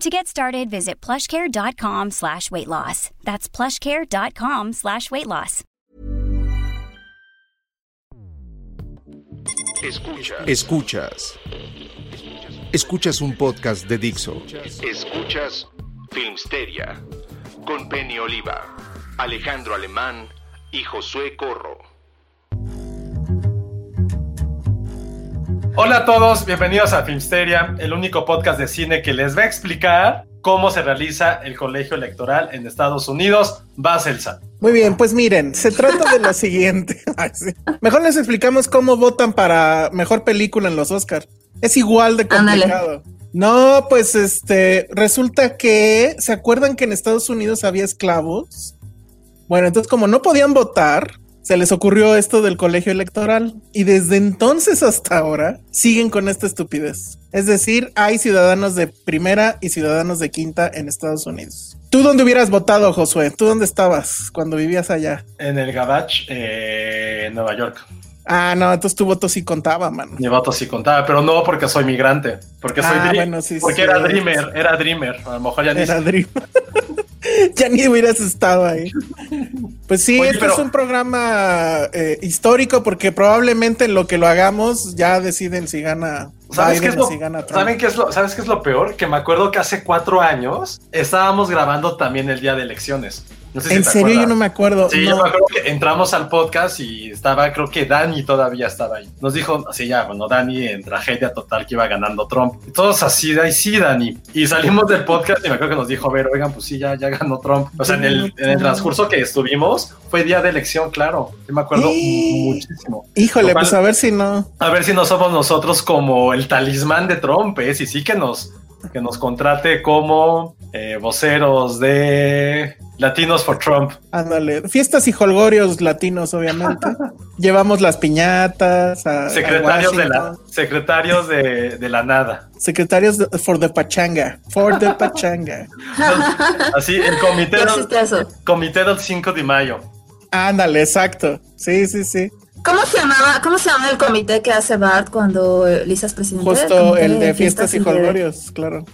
To get started, visit plushcare.com slash weight loss. That's plushcare.com slash weight loss. Escuchas. Escuchas. Escuchas un podcast de Dixo. Escuchas Filmsteria con Penny Oliva, Alejandro Alemán y Josué Corro. Hola a todos, bienvenidos a Filmsteria, el único podcast de cine que les va a explicar cómo se realiza el colegio electoral en Estados Unidos. Va Celsa. Muy bien, pues miren, se trata de lo siguiente. Mejor les explicamos cómo votan para mejor película en los Oscars. Es igual de complicado. No, pues este, resulta que, ¿se acuerdan que en Estados Unidos había esclavos? Bueno, entonces como no podían votar, se les ocurrió esto del colegio electoral y desde entonces hasta ahora siguen con esta estupidez. Es decir, hay ciudadanos de primera y ciudadanos de quinta en Estados Unidos. ¿Tú dónde hubieras votado, Josué? ¿Tú dónde estabas cuando vivías allá? En el Gabach, eh, en Nueva York. Ah, no, entonces tu voto sí contaba, mano. Mi voto sí contaba, pero no porque soy migrante, porque soy Ah, dream- bueno, sí, porque sí, era sí. Dreamer, era Dreamer. A lo mejor ya ni Era Dream. ya ni hubieras estado ahí. Pues sí, Oye, pero- es un programa eh, histórico porque probablemente en lo que lo hagamos ya deciden si gana ¿Sabes qué, es lo, o si gana Trump. ¿saben qué es lo, ¿Sabes qué es lo peor? Que me acuerdo que hace cuatro años estábamos grabando también el día de elecciones. No sé si en serio, yo no me acuerdo. Sí, No. yo me acuerdo que entramos al podcast y estaba, creo que Dani todavía estaba ahí. Nos dijo, sí, ya, bueno, Dani en tragedia total que iba ganando Trump. Y todos así, de ahí sí, Dani. Y salimos del podcast y me acuerdo que nos dijo, a ver, oigan, pues sí, ya, ya ganó Trump. O sea, en el, en el transcurso que estuvimos, fue día de elección, claro. Yo me acuerdo Sí. muchísimo. Híjole, Lo cual- pues a ver si no. A ver si no somos nosotros como el talismán de Trump, ¿eh? Si sí que nos, que nos contrate como eh, voceros de Latinos for Trump. Ándale, fiestas y holgorios latinos, obviamente. Llevamos las piñatas. A, a Secretarios de la, secretarios de, de la nada. Secretarios de- for the pachanga. For the pachanga. Así, el comité, del, comité del 5 de mayo. Ándale, exacto. Sí, sí, sí. ¿Cómo se llamaba, cómo se llama el comité que hace Bart cuando Lisa es presidente? Justo comité el de fiestas y de- holgorios, claro.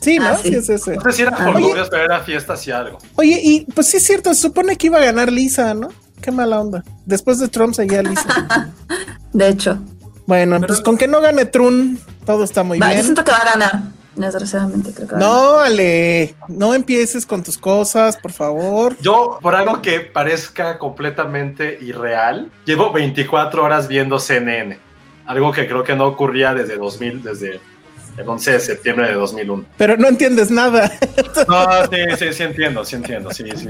Sí, ¿no? Ah, sí. sí. es ese. No sé si era Ah. Holgorios, pero era fiestas y algo. Oye, y pues sí es cierto, se supone que iba a ganar Lisa, ¿no? Qué mala onda. Después de Trump seguía Lisa. De hecho, bueno, pues con que no gane Trump, todo está muy Va, yo bien. siento que va a ganar. Desgraciadamente, creo que. No, Ale, no empieces con tus cosas, por favor. Yo, por algo que parezca completamente irreal, llevo 24 horas viendo CNN. Algo que creo que no ocurría desde 2000, desde el 11 de septiembre de 2001. Pero no entiendes nada. No, sí, sí, sí entiendo, sí entiendo, sí, sí.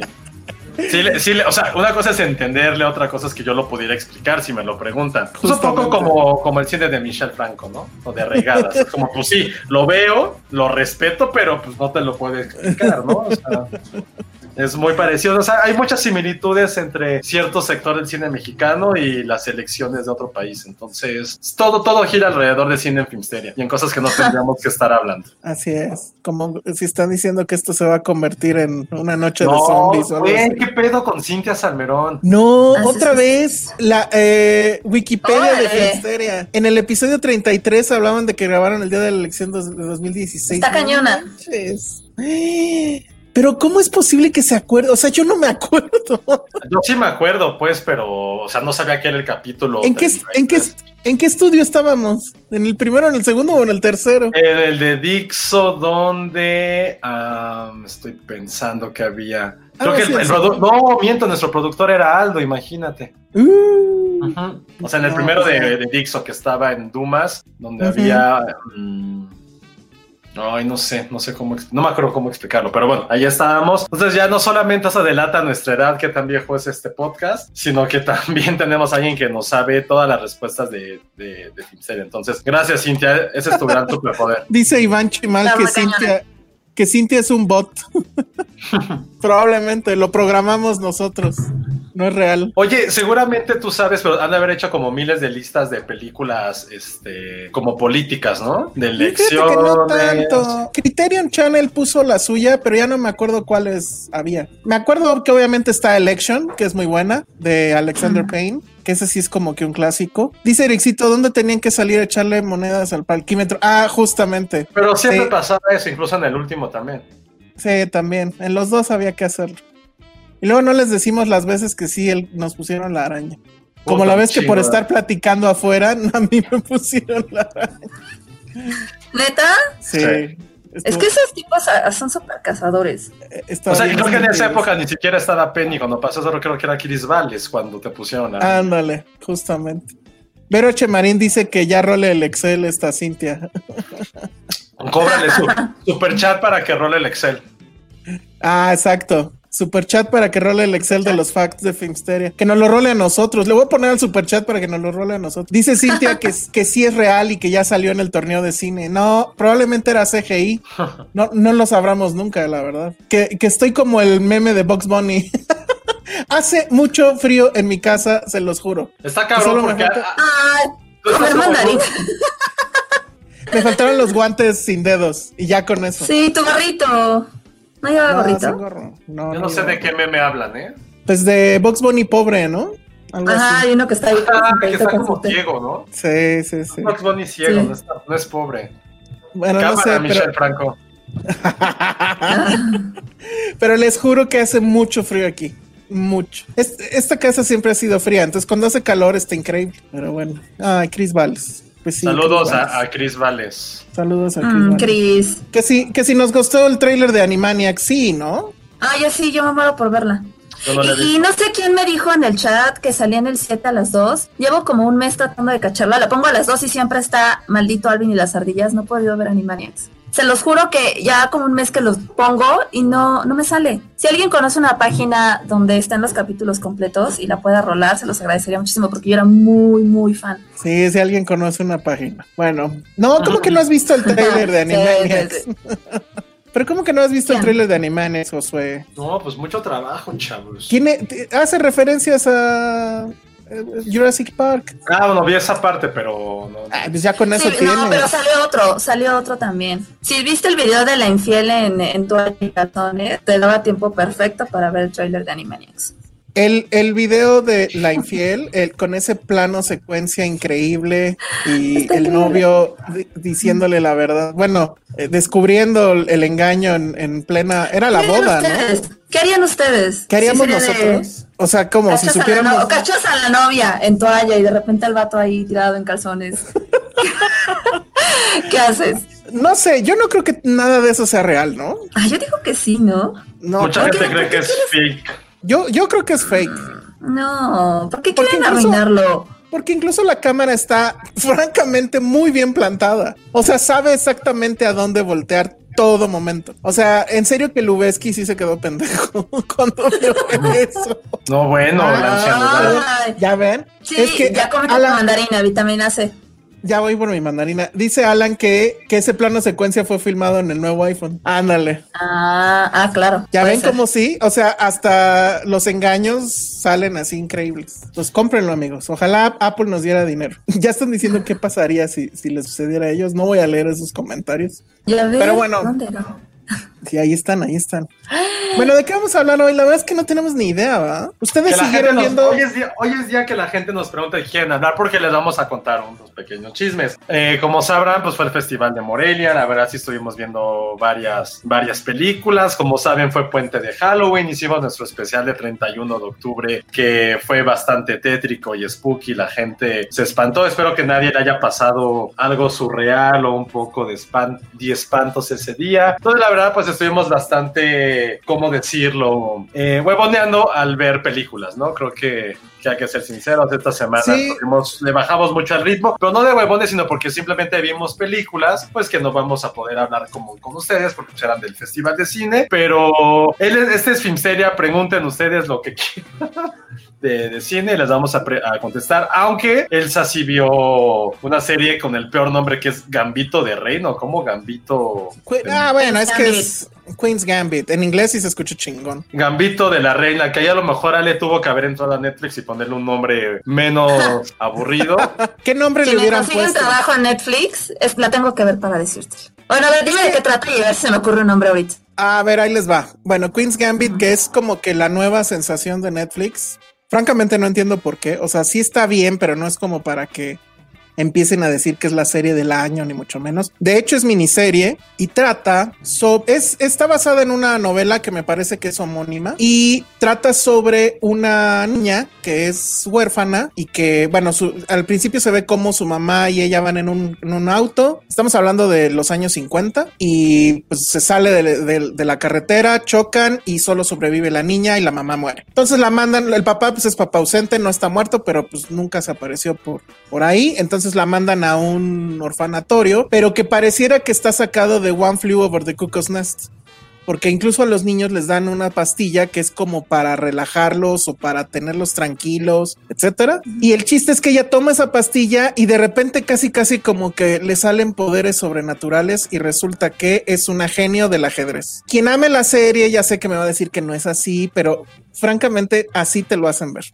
Sí, sí, o sea, una cosa es entenderle, otra cosa es que yo lo pudiera explicar si me lo preguntan. Es un poco como, como el cine de Michel Franco, ¿no? O de Regadas. Es como, pues sí, lo veo, lo respeto, pero pues no te lo puedo explicar, ¿no? O sea, es muy parecido. O sea, hay muchas similitudes entre cierto sector del cine mexicano y las elecciones de otro país. Entonces, todo, todo gira alrededor de cine en Filmsteria y en cosas que no tendríamos que estar hablando. Así es. Como si están diciendo que esto se va a convertir en una noche de zombies o así. ¿qué pedo con Cintia Salmerón? No, otra vez la eh, Wikipedia de. Filmsteria. En el episodio 33 hablaban de que grabaron el día de la elección dos- de 2016. Está cañona. Pero ¿cómo es posible que se acuerde? O sea, yo no me acuerdo. Yo sí me acuerdo, pues, pero, o sea, no sabía que era el capítulo. ¿En qué, en, qué, ¿En qué estudio estábamos? ¿En el primero, en el segundo o en el tercero? En el de Dixo, donde am, estoy pensando que había. Creo Ah, que sí, el, el sí. No, miento, nuestro productor era Aldo, imagínate. Uh. O sea, en el No, primero pues, de, de Dixo que estaba en Dumas, donde había. mm, Ay, no sé, no sé cómo, no me acuerdo cómo explicarlo, pero bueno, ahí estábamos. Entonces ya no solamente se delata nuestra edad, que tan viejo es este podcast, sino que también tenemos a alguien que nos sabe todas las respuestas de, de, de. Entonces, gracias Cintia, ese es tu gran superpoder. dice Iván Chimal que. Cintia, que Cintia es un bot. Probablemente lo programamos nosotros. No es real. Oye, seguramente tú sabes, pero han de haber hecho como miles de listas de películas, este, como políticas, ¿no? De Fíjate que no elecciones. tanto. Criterion Channel puso la suya, pero ya no me acuerdo cuáles había. Me acuerdo que obviamente está Election, que es muy buena, de Alexander Payne, que ese sí es como que un clásico. Dice Ericito, ¿dónde tenían que salir a echarle monedas al parquímetro? Ah, justamente. Pero siempre Sí. pasaba eso, incluso en el último también. Sí, también. En los dos había que hacerlo. Y luego no les decimos las veces que sí el- nos pusieron la araña. Como Puta la vez que por estar platicando afuera, a mí me pusieron la araña. ¿Neta? Sí. Sí. Es que esos tipos ah, son súper cazadores. Estaba O sea, bien creo que en esa época ni siquiera estaba Penny cuando pasó eso, creo que era Chris Valles cuando te pusieron la... Ándale, justamente. Vero Chemarín dice que ya role el Excel esta Cintia. Cóbrale su super chat para que role el Excel. Ah, exacto. Super chat para que role el Excel de los facts de Filmsteria. Que nos lo role a nosotros. Le voy a poner al super chat para que nos lo role a nosotros. Dice Cintia que, que sí es real y que ya salió en el torneo de cine. No, probablemente era CGI. No, no lo sabramos nunca, la verdad. Que, que estoy como el meme de Box Bunny. Hace mucho frío en mi casa, se los juro. Está Solo cabrón me porque... falta- como- mandarín. Me faltaron los guantes sin dedos y ya con eso. Sí, tu gorrito. ¿No lleva No, gorrito? gorro. No, Yo no sé de qué meme hablan, ¿eh? Pues de Box Bunny pobre, ¿no? Algo Ajá, así. hay uno que está ahí. Ah, que está como ciego, ¿no? Sí, sí, sí. Bugs Bunny ciego, Sí. no, está- no es pobre. Bueno, no Cámara, sé, Michelle pero, Franco. pero les juro que hace mucho frío aquí. Mucho. Es- esta casa siempre ha sido fría, entonces cuando hace calor está increíble. Pero bueno. Ay, Chris Valles. Pues sí, Saludos Chris a, a Chris Valles. Saludos a Chris Mm, Valles. Chris. Que sí, que si nos gustó el tráiler de Animaniacs, sí, ¿no? Ah, yo sí, yo me muero por verla. No y, y no sé quién me dijo en el chat que salía en el 7 a las 2. Llevo como un mes tratando de cacharla. La pongo a las 2 y siempre está maldito Alvin y las ardillas. No he podido ver Animaniacs. Se los juro que ya como un mes que los pongo y no, no me sale. Si alguien conoce una página donde están los capítulos completos y la pueda rolar, se los agradecería muchísimo porque yo era muy, muy fan. Sí, si alguien conoce una página. Bueno, no, ¿cómo que no has visto el tráiler de Sí, Animaniacs? sí, Pero ¿cómo que no has visto el ¿Quién? tráiler de Animaniacs, Josué? No, pues mucho trabajo, chavos. Tiene, hace referencias a Jurassic Park. Ah, bueno, vi esa parte, pero no. Ah, pues ya con eso Sí, tiene. no, pero salió otro, salió otro también. Si viste el video de la infiel en, en tu calzones, te daba tiempo perfecto para ver el trailer de Animaniacs. El, el video de La Infiel, el, con ese plano secuencia increíble y Está el increíble. novio di- diciéndole la verdad. Bueno, eh, descubriendo el, engaño en, en plena. Era la ¿Qué harían boda, ¿no? ¿Qué harían ustedes? ¿Qué haríamos de- nosotros? O sea, como si Cachas, a supiéramos. no- cachas a la novia en toalla y de repente el vato ahí tirado en calzones. ¿Qué haces? No sé, yo no creo que nada de eso sea real, ¿no? Ah, yo digo que sí, ¿no? No, Mucha gente cree que es fake. Yo, yo creo que es fake. No, ¿por qué Porque quieren incluso- arruinarlo? Porque incluso la cámara está francamente muy bien plantada. O sea, sabe exactamente a dónde voltear todo momento. O sea, en serio que Lubeski sí se quedó pendejo cuando vio eso. No, bueno, Ah, la ¿Ya ven? sí, es que ya Alan- mandarina, vitamina C. ya voy por mi mandarina. Dice Alan que, que ese plano secuencia fue filmado en el nuevo iPhone. Ándale. Ah, ah, claro. ¿Ya ven ser. cómo sí? O sea, hasta los engaños salen así increíbles. Pues cómprenlo, amigos. Ojalá Apple nos diera dinero. Ya están diciendo qué pasaría si, si les sucediera a ellos. No voy a leer esos comentarios. Ya ves, Pero bueno. ¿dónde no? Sí, ahí están, ahí están. Bueno, ¿de qué vamos a hablar hoy? La verdad es que no tenemos ni idea, ¿va? Ustedes siguieron nos- viendo. hoy, es día, hoy es día que la gente nos pregunta de quieren hablar porque les vamos a contar unos pequeños chismes. Eh, como sabrán, pues fue el Festival de Morelia. La verdad, sí estuvimos viendo varias, varias películas. Como saben, fue puente de Halloween. Hicimos nuestro especial de 31 de octubre que fue bastante tétrico y spooky. La gente se espantó. Espero que nadie le haya pasado algo surreal o un poco de, espan- de espantos ese día. Entonces, la verdad, pues estuvimos bastante, ¿cómo decirlo? Eh, huevoneando al ver películas, ¿no? Creo que, que hay que ser sinceros, esta semana Sí. tuvimos- le bajamos mucho al ritmo, pero no de huevones, sino porque simplemente vimos películas, pues que no vamos a poder hablar como con ustedes, porque pues, eran del Festival de Cine, pero él, es- este es Filmsteria, pregunten ustedes lo que quieran de, de cine y les vamos a, pre- a contestar, aunque Elsa sí vio una serie con el peor nombre que es Gambito de Reino, como Gambito... Ah, bueno, es que es Queen's Gambit. En inglés sí se escucha chingón. Gambito de la Reina, que ahí a lo mejor Ale tuvo que haber entrado a Netflix y ponerle un nombre menos aburrido. ¿Qué nombre Si le hubieran puesto? trabajo en Netflix, es- la tengo que ver para decirte. Bueno, a ver, dime de qué trata y a ver si se me ocurre un nombre ahorita. A ver, ahí les va. Bueno, Queen's Gambit, que es como que la nueva sensación de Netflix. Francamente no entiendo por qué. O sea, sí está bien, pero no es como para que empiecen a decir que es la serie del año, ni mucho menos. De hecho, es miniserie y trata sobre. Es, está basada en una novela que me parece que es homónima y trata sobre una niña que es huérfana y que, bueno, su- al principio se ve como su mamá y ella van en un, en un auto. Estamos hablando de los años 50 y pues se sale de, de- de la carretera, chocan y solo sobrevive la niña y la mamá muere. Entonces la mandan, el papá pues es papá ausente, no está muerto, pero pues nunca se apareció por, por ahí. Entonces la mandan a un orfanatorio, pero que pareciera que está sacado de One Flew Over the Cuckoo's Nest porque incluso a los niños les dan una pastilla que es como para relajarlos o para tenerlos tranquilos, etcétera. Y el chiste es que ella toma esa pastilla y de repente casi casi como que le salen poderes sobrenaturales y resulta que es una genio del ajedrez. Quien ame la serie ya sé que me va a decir que no es así, pero francamente así te lo hacen ver.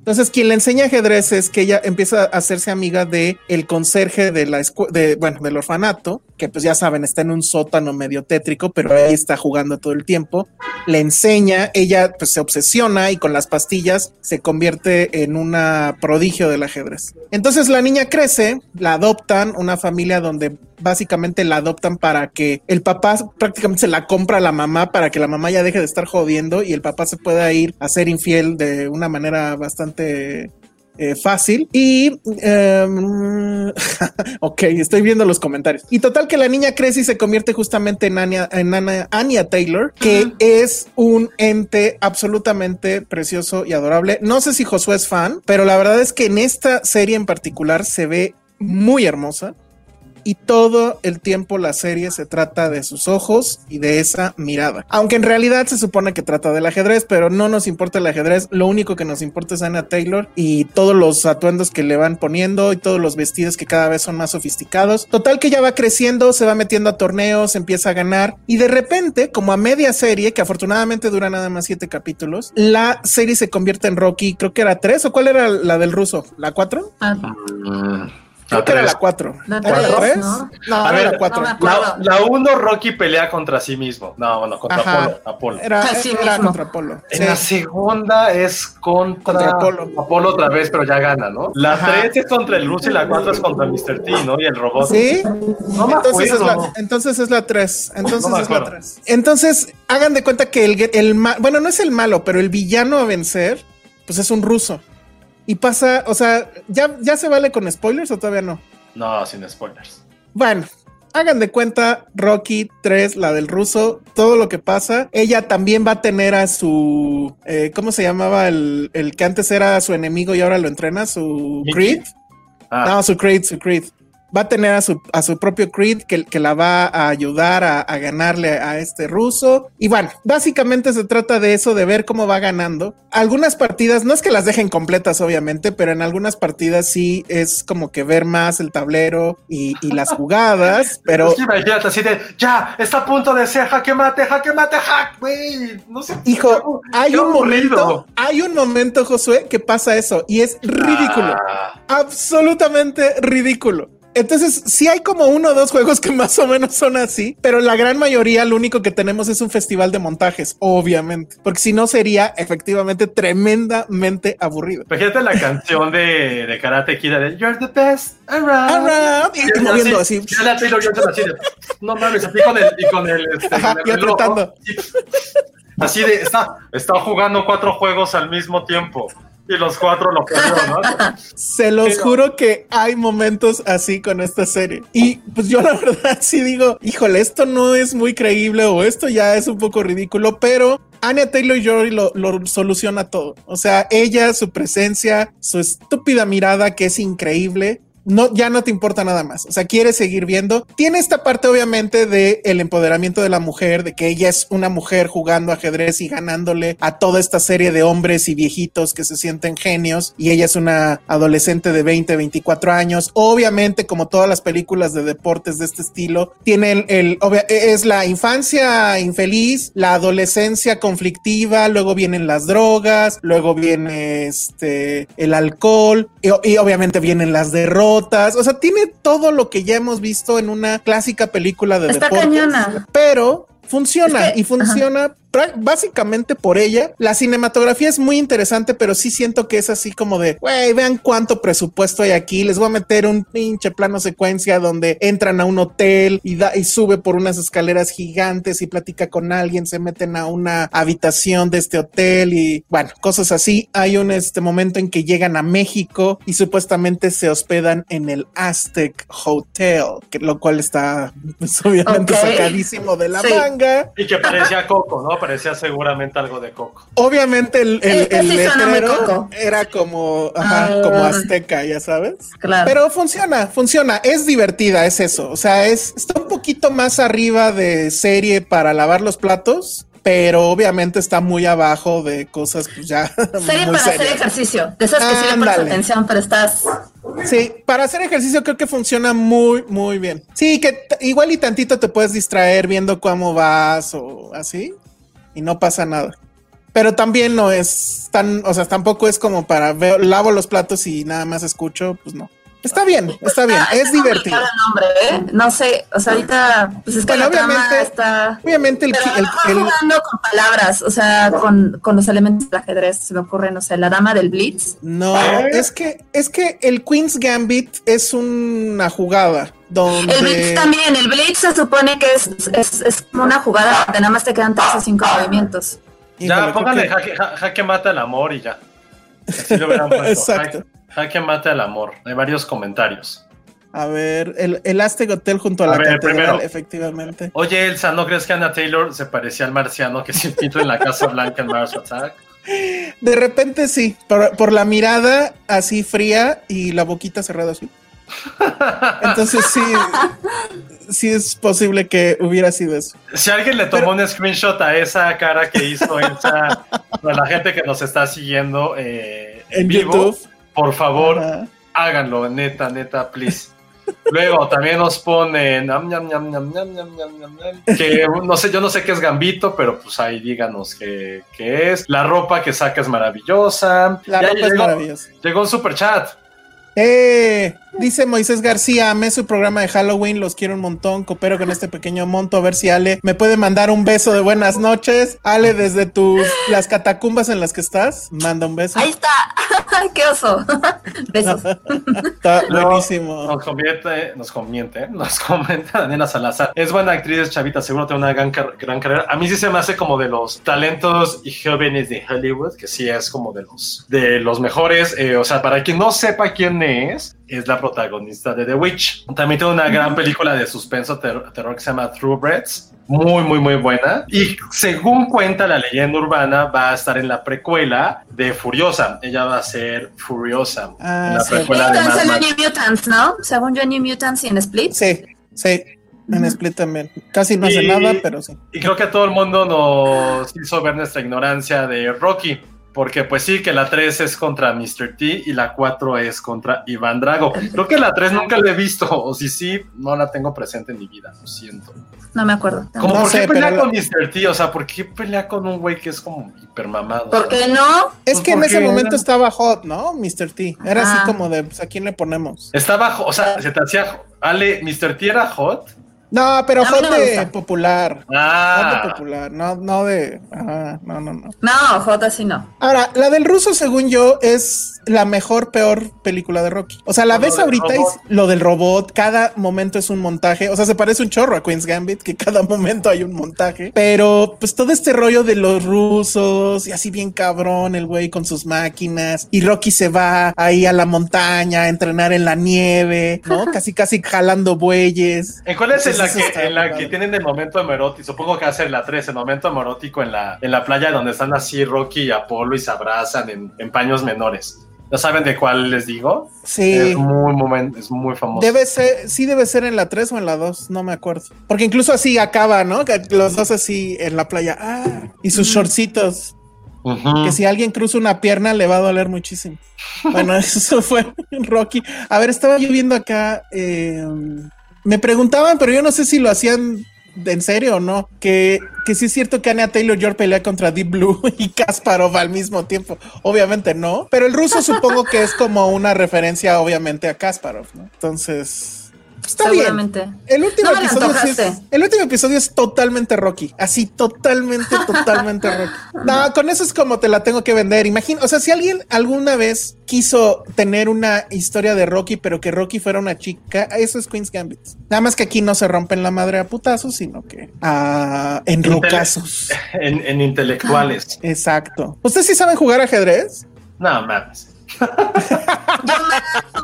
Entonces, quien le enseña ajedrez es que ella empieza a hacerse amiga de el conserje de la escu- de, bueno, del orfanato, que pues ya saben, está en un sótano medio tétrico, pero ahí está jugando todo el tiempo. Le enseña, ella pues se obsesiona y con las pastillas se convierte en una prodigio del ajedrez. Entonces la niña crece, la adoptan, una familia donde básicamente la adoptan para que el papá prácticamente se la compra a la mamá para que la mamá ya deje de estar jodiendo y el papá se pueda ir a ser infiel de una manera bastante eh, fácil. Y em, ok, estoy viendo los comentarios. Y total que la niña crece y se convierte justamente en Anya, en Anya, Anya Taylor, que es un ente absolutamente precioso y adorable. No sé si Josué es fan, pero la verdad es que en esta serie en particular se ve muy hermosa y todo el tiempo la serie se trata de sus ojos y de esa mirada. Aunque en realidad se supone que trata del ajedrez, pero no nos importa el ajedrez, lo único que nos importa es Anna Taylor y todos los atuendos que le van poniendo y todos los vestidos que cada vez son más sofisticados. Total que ya va creciendo, se va metiendo a torneos, empieza a ganar y de repente, como a media serie, que afortunadamente dura nada más siete capítulos, la serie se convierte en Rocky, creo que era tres o cuál era la del ruso, la cuatro? Creo que era la cuatro. La ¿Era la tres, tres? ¿no? No, A era ver, la cuatro. no me acuerdo. La, la uno, Rocky pelea contra sí mismo. No, bueno, contra Ajá. Apolo. Apolo. Era, Así era mismo. contra Apolo. En Sí. la segunda es contra, Contra Apolo. Apolo otra vez, pero ya gana, ¿no? La Ajá. 3 es contra el ruso y la 4 es contra Mr. T, ¿no? Y el robot. ¿Sí? No me Entonces es, la, entonces es la 3. Entonces es la acuerdo. 3. Entonces, hagan de cuenta que el, el ma- bueno, no es el malo, pero el villano a vencer, pues es un ruso. Y pasa, o sea, ¿ya, ¿ya se vale con spoilers o todavía no? No, sin spoilers. Bueno, hagan de cuenta Rocky 3, la del ruso, todo lo que pasa. Ella también va a tener a su, eh, ¿cómo se llamaba? El, el que antes era su enemigo y ahora lo entrena, su. Creed. Ah, No, su Creed, su Creed. Va a tener a su, a su propio Creed que, que la va a ayudar a, a ganarle a este ruso. Y bueno, básicamente se trata de eso, de ver cómo va ganando. Algunas partidas, no es que las dejen completas, obviamente, pero en algunas partidas sí es como que ver más el tablero y, y las jugadas. Pero de, ya, está a punto de ser jaque mate, jaque mate, hack, güey. No sé. Hijo, hay Qué un aburrido. momento, hay un momento, Josué, que pasa eso y es ridículo. Ah, absolutamente ridículo. Entonces, sí hay como uno o dos juegos que más o menos son así, pero la gran mayoría lo único que tenemos es un festival de montajes, obviamente, porque si no sería efectivamente tremendamente aburrido. Imagínate la canción de, de Karate Kid de You're the best around. Around, y Y moviendo así. y la Taylor Johnson así de, no mames, así con el, y con el, este, Ajá, con el y reloj, apretando. ¿no? Así, así de, está, está jugando cuatro juegos al mismo tiempo. Y los cuatro lo ¿no? Se los juro que hay momentos así con esta serie. Y pues yo la verdad sí digo, híjole, esto no es muy creíble o esto ya es un poco ridículo, pero Anya Taylor Joy lo, lo, soluciona todo. O sea, ella, su presencia, su estúpida mirada que es increíble no, ya no te importa nada más. O sea, quieres seguir viendo. Tiene esta parte, obviamente, de el empoderamiento de la mujer, de que ella es una mujer jugando ajedrez y ganándole a toda esta serie de hombres y viejitos que se sienten genios. Y ella es una adolescente de 20, 24 años. Obviamente, como todas las películas de deportes de este estilo, tiene el, el es la infancia infeliz, la adolescencia conflictiva, luego vienen las drogas, luego viene este el alcohol y, y obviamente vienen las derrotas o sea, tiene todo lo que ya hemos visto en una clásica película de Está deportes. Cañona. Pero funciona y funciona básicamente por ella. La cinematografía es muy interesante, pero sí siento que es así como de, güey, vean cuánto presupuesto hay aquí. Les voy a meter un pinche plano secuencia donde entran a un hotel y, da, y sube por unas escaleras gigantes y platica con alguien, se meten a una habitación de este hotel y bueno, cosas así. Hay un este momento en que llegan a México y supuestamente se hospedan en el Aztec Hotel, que lo cual está pues, obviamente okay. sacadísimo de la sí. manga. Y que parecía Coco, ¿no? Parecía seguramente algo de Coco. Obviamente el, el, el sí letrero era como, ajá, uh, como azteca, ya sabes. Claro. Pero funciona, funciona. Es divertida, es eso. O sea, es, está un poquito más arriba de serie para lavar los platos pero obviamente está muy abajo de cosas pues ya. Serie para serias. hacer ejercicio. De esas que prestas atención, pero estás. Sí, para hacer ejercicio creo que funciona muy, muy bien. Sí, que igual y tantito te puedes distraer viendo cómo vas o así no pasa nada. Pero también no es tan, o sea, tampoco es como para veo, lavo los platos y nada más escucho, pues no. Está bien, está bien, está, es está divertido. Nombre, ¿eh? No sé, o sea, ahorita, pues es que bueno, la obviamente, está. Obviamente, el, Pero el, no el, jugando con palabras, o sea, con, con los elementos del ajedrez, se me ocurre, no sé, la dama del Blitz. No, es que, es que el Queen's Gambit es una jugada. Donde... El Blitz también, el Blitz se supone que es, es, es como una jugada donde nada más te quedan tres o cinco movimientos. Ya, póngale que... jaque, jaque mata el amor y ya. Así lo. Exacto. Jaque mata el amor. Hay varios comentarios. A ver, el, el Aztec Hotel junto a, A la ver, catedral, primero. efectivamente. Oye, Elsa, ¿no crees que Anna Taylor se parecía al marciano que se infiltró en la Casa Blanca en Mars Attack? De repente sí, por, por la mirada así fría y la boquita cerrada así. Entonces sí, sí es posible que hubiera sido eso. Si alguien le tomó un screenshot a esa cara que hizo Elsa, para la gente que nos está siguiendo eh, En vivo, YouTube. Por favor, háganlo, neta, neta, please. Luego también nos ponen que no sé, yo no sé qué es Gambito, pero pues ahí díganos qué, qué es. La ropa que saca es maravillosa. La ropa es maravillosa. Llegó un super chat. ¡Eh! Dice Moisés García, amé su programa de Halloween, los quiero un montón, coopero con este pequeño monto, a ver si Ale me puede mandar un beso de buenas noches. Ale, desde tus las catacumbas en las que estás, manda un beso. Ahí está. ¡Qué oso! Besos. Está Luego buenísimo. Nos convierte, nos convierte, nos comenta Daniela Salazar. Es buena actriz, chavita, seguro tiene una gran, car- gran carrera. A mí sí se me hace como de los talentos y jóvenes de Hollywood, que sí es como de los, de los mejores. Eh, o sea, para quien no sepa quién es, es la protagonista de The Witch. También tiene una gran película de suspenso ter- terror que se llama True Breads. Muy, muy, muy buena. Y según cuenta la leyenda urbana, va a estar en la precuela de Furiosa. Ella va a ser Furiosa. Ah, en la sí. precuela de Mad Max. New Mutants, ¿no? Según yo, New Mutants y en Split. Sí, sí, en Split también. Casi no hace Y- nada, pero sí. Y creo que a todo el mundo nos hizo ver nuestra ignorancia de Rocky. Porque pues sí, que la 3 es contra Mr. T y la 4 es contra Iván Drago. Creo que la 3 nunca la he visto. O si sí, no la tengo presente en mi vida. Lo siento. No me acuerdo. Como No por sé, qué pelea pero con Mr. T? O sea, ¿por qué pelea con un güey que es como hipermamado? ¿Por qué no? Es Pues que en ese momento era- estaba hot, ¿no? Mr. T. Era Ah. así como de, pues, ¿a quién le ponemos? Estaba, o sea, se te hacía. Ale, ¿Mr. T era hot? No, pero no de gusta. popular. Hot de Ah, popular, no, no de. Ajá, no, no, no. No, J sí no. Ahora, la del ruso, según yo, es la mejor, peor película de Rocky. O sea, la Lo ves ahorita y lo del robot, cada momento es un montaje. O sea, se parece un chorro a Queen's Gambit, que cada momento hay un montaje. Pero pues todo este rollo de los rusos y así bien cabrón, el güey con sus máquinas. Y Rocky se va ahí a la montaña a entrenar en la nieve, ¿no? casi, casi jalando bueyes. ¿En cuál es en la, que, en la que tienen el momento erótico? Supongo que va a ser la 3, el momento erótico en la, en la playa donde están así Rocky y Apolo y se abrazan en, en paños menores. ¿No saben de cuál les digo? Sí. Es muy, momen- es muy famoso. Debe ser, sí debe ser en la 3 o en la 2, no me acuerdo. Porque incluso así acaba, ¿no? Que los dos así en la playa. Ah, y sus shortcitos. Que si alguien cruza una pierna le va a doler muchísimo. Bueno, eso fue Rocky. A ver, estaba yo viendo acá. eh, me preguntaban, pero yo no sé si lo hacían en serio o no. Que, que sí es cierto que Anya Taylor York pelea contra Deep Blue y Kasparov al mismo tiempo. Obviamente no. Pero el ruso supongo que es como una referencia, obviamente, a Kasparov, ¿no? Entonces. Está bien. El último, No episodio sí es, antojaste. el último episodio es totalmente Rocky. Así, totalmente, totalmente Rocky. No, con eso es como te la tengo que vender. Imagina, o sea, si alguien alguna vez quiso tener una historia de Rocky, pero que Rocky fuera una chica, eso es Queen's Gambit. Nada más que aquí no se rompen la madre a putazos, sino que a enrocazos. En, en intelectuales. Exacto. ¿Ustedes sí saben jugar ajedrez? No, mames. Yo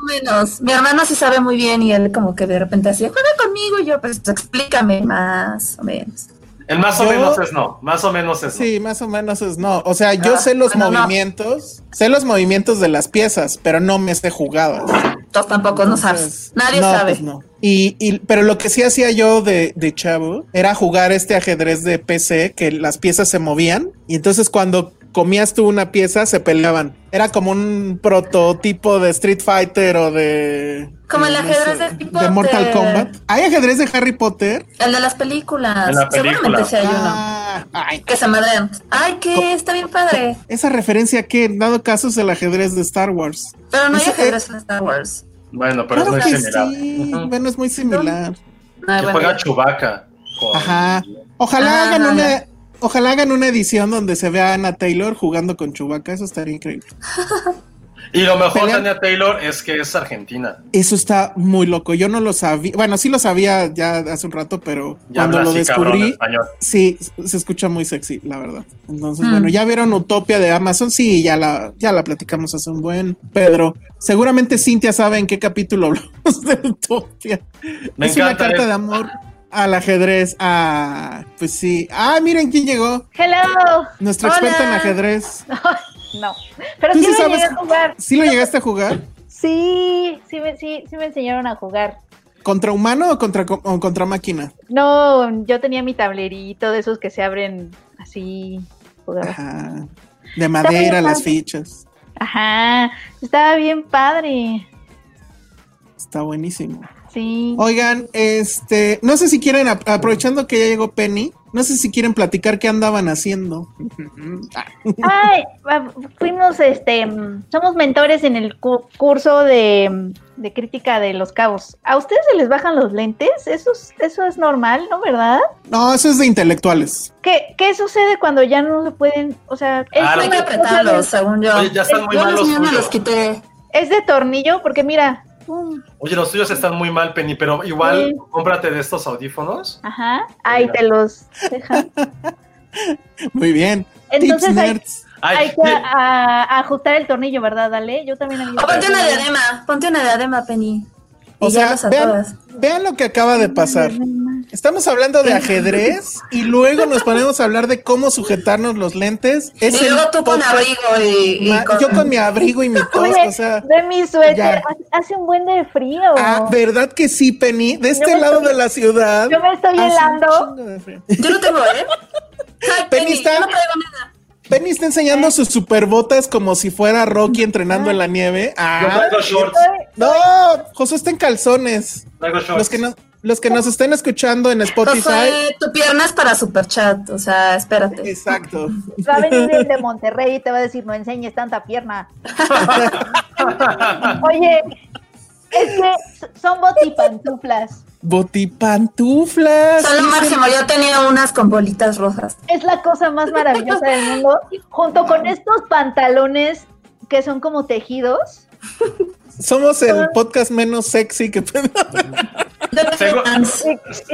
menos. Mi hermano sí sabe muy bien y él como que de repente así, juega conmigo y yo, pues explícame más o menos. El más o Yo- menos es no. Más o menos es no. Sí, más o menos es no. O sea, yo Ah, sé los bueno, no. movimientos, sé los movimientos de las piezas, pero no me sé jugadas. Tú tampoco no sabes. Nadie no, sabe. pues no. Y, y- pero lo que sí hacía yo de, de chavo era jugar este ajedrez de PC que las piezas se movían y entonces cuando comías tú una pieza se peleaban. Era como un prototipo de Street Fighter o de Como el no ajedrez sé, de Harry de Mortal. Kombat. Hay ajedrez de Harry Potter. El de las películas. En la película. Seguramente sí hay uno. Ah, ay, Que se madrean. Ay, que está bien padre. esa referencia que en dado caso es el ajedrez de Star Wars. Pero no hay Ese- ajedrez en Star Wars. Bueno, pero claro es muy que similar. sí. Bueno, es muy similar. Ay, Que bueno, juega con- Ajá. Ojalá Ah, hagan no, una. Ojalá hagan una edición donde se vea a Anna Taylor jugando con Chewbacca, eso estaría increíble. Y lo mejor de Anya Taylor es que es argentina. Eso está muy loco. Yo no lo sabía. Bueno, sí lo sabía ya hace un rato, pero Ya cuando lo descubrí, sí, se escucha muy sexy, la verdad. Entonces, Hmm. bueno, ya vieron Utopia de Amazon, sí, ya la, ya la platicamos hace un buen. Pedro, seguramente Cintia sabe en qué capítulo hablamos de Utopia. Me es una encanta carta es- de amor al ajedrez. Ah, pues sí. Ah, miren quién llegó. Hello. Nuestro Hola. experto en ajedrez. No, pero ¿Tú sí sí me sabes? llegué a jugar. ¿Sí lo llegaste a jugar? Sí, sí me, sí, sí me enseñaron a jugar. ¿Contra humano o contra, co- o contra máquina? No, yo tenía mi tablerito de esos que se abren así. jugaba. Ajá. De madera, las fichas. Ajá, estaba bien padre. Está buenísimo. Sí. Oigan, este, no sé si quieren, ap- aprovechando que ya llegó Penny, no sé si quieren platicar qué andaban haciendo. Ay, ah, fuimos, este, somos mentores en el cu- curso de, de crítica de los cabos. ¿A ustedes se les bajan los lentes? Eso es, eso es normal, ¿no? ¿Verdad? No, eso es de intelectuales. ¿Qué, ¿Qué sucede cuando ya no se pueden, o sea, es, Ah, Hay que no. apretarlos, según yo. Oye, ya están muy yo mal los los míos me tuyos. los quité. es de tornillo? Porque mira, pum, Oye, los tuyos están muy mal, Penny, pero igual Sí. cómprate de estos audífonos. ajá, ahí te los dejan. Muy bien. Entonces Tips hay, nerds. Ay, hay que a- a ajustar el tornillo, ¿verdad, Dale? Yo también había... O ponte una diadema, ponte una diadema, Penny. O sea, vean, vean lo que acaba de pasar. Estamos hablando de ajedrez y luego nos ponemos a hablar de cómo sujetarnos los lentes. Es y luego tú con abrigo y, y ma- con... Yo con mi abrigo y mi tos, o sea. ve mi suéter, ya. hace- un buen de frío. Ah, ¿verdad que sí, Penny? De este lado estoy- de la ciudad. yo me estoy helando. de frío. Yo no tengo, ¿eh? Ay, Penny Penny, está- yo no traigo nada. Penny está enseñando sus superbotas como si fuera Rocky entrenando en la nieve. yo Ah, traigo shorts. No, José está en calzones. Los que, no- los que nos estén escuchando en Spotify. Tu pierna es para superchat, o sea, espérate. Exacto. Va a venir el de Monterrey y te va a decir, no enseñes tanta pierna. Oye, es que son botipantuflas. Botipantuflas. Son lo máximo, yo tenía unas con bolitas rojas. Es la cosa más maravillosa del mundo. Junto con estos pantalones que son como tejidos. Somos el podcast menos sexy que Seguro,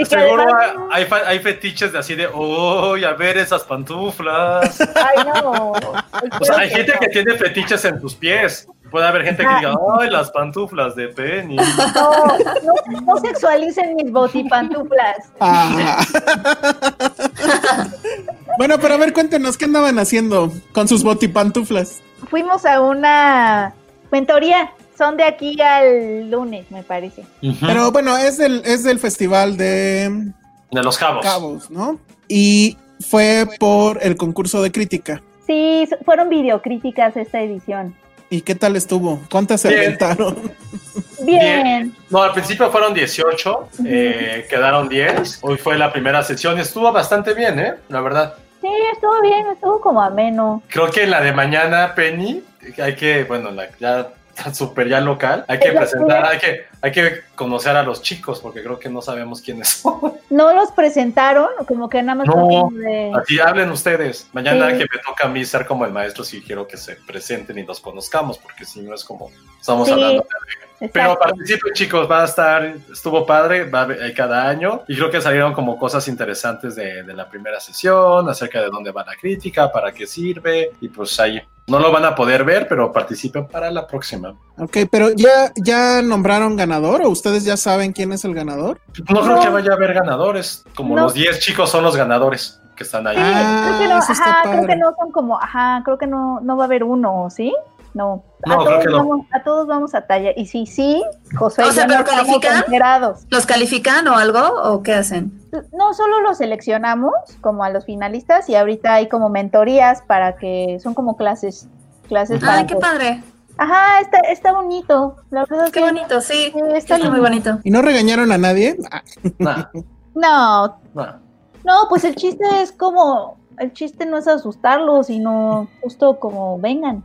seguro hay, hay, fetiches de así de, uy, a ver esas pantuflas. Ay, no. O sea, hay gente que tiene fetiches en tus pies. Puede haber gente que diga, ay, las pantuflas de Penny. No, no, no sexualicen mis botipantuflas. Ah. bueno, pero a ver, cuéntenos, ¿qué andaban haciendo con sus botipantuflas? Fuimos a una mentoría son de aquí al lunes, me parece. Pero bueno, es del, es del festival de... De los cabos. Cabos, ¿no? Y fue por el concurso de crítica. Sí, fueron videocríticas esta edición. ¿Y qué tal estuvo? ¿Cuántas se aventaron? Bien. No, al principio fueron 18, eh, quedaron 10. Hoy fue la primera sesión y estuvo bastante bien, ¿eh? La verdad. Sí, estuvo bien, estuvo como ameno. Creo que la de mañana, Penny, hay que, bueno, la, ya súper ya local. Hay que presentar, hay que, hay que conocer a los chicos porque creo que no sabemos quiénes son. No los presentaron, como que nada más. No, así hablen ustedes. Mañana que me toca a mí ser como el maestro, si quiero que se presenten y los conozcamos, porque si no es como estamos hablando. Pero participen chicos, va a estar, estuvo padre, va a cada año y creo que salieron como cosas interesantes de, de la primera sesión, acerca de dónde va la crítica, para qué sirve y pues ahí no lo van a poder ver, pero participen para la próxima. Ok, pero ¿ya, ya nombraron ganador o ustedes ya saben quién es el ganador? No, creo que vaya a haber ganadores. Como los 10 chicos son los ganadores que están ahí. Ah, creo que no, ajá, creo que no son como, ajá, creo que no, no va a haber uno, ¿sí? No. No, a, todos vamos, a todos vamos a talla. Y sí, sí, José. O sea, pero califican. ¿Los califican o algo? ¿O qué hacen? No, solo los seleccionamos como a los finalistas y ahorita hay como mentorías para que son como clases. clases Ay, qué padre. Ajá, está, está bonito. La verdad Qué bonito, sí. está, muy bonito. ¿Y no regañaron a nadie? No. no. No, pues el chiste es como, el chiste no es asustarlos, sino justo como vengan.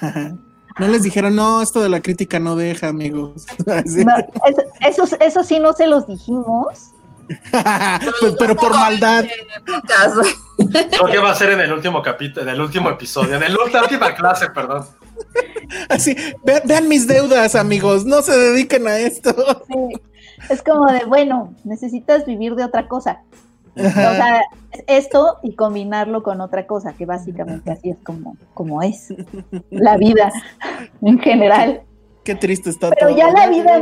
No les dijeron, no, esto de la crítica no deja, amigos. eso, eso, sí no se los dijimos. pero, por maldad. Creo que va a ser en el último capítulo, en el último episodio, en la última clase, perdón. Así, vean, mis deudas, amigos, no se dediquen a esto. Es como de, bueno, necesitas vivir de otra cosa. O sea, esto y combinarlo con otra cosa, que básicamente así es como, como es la vida en general. Qué triste está pero Ya la vida,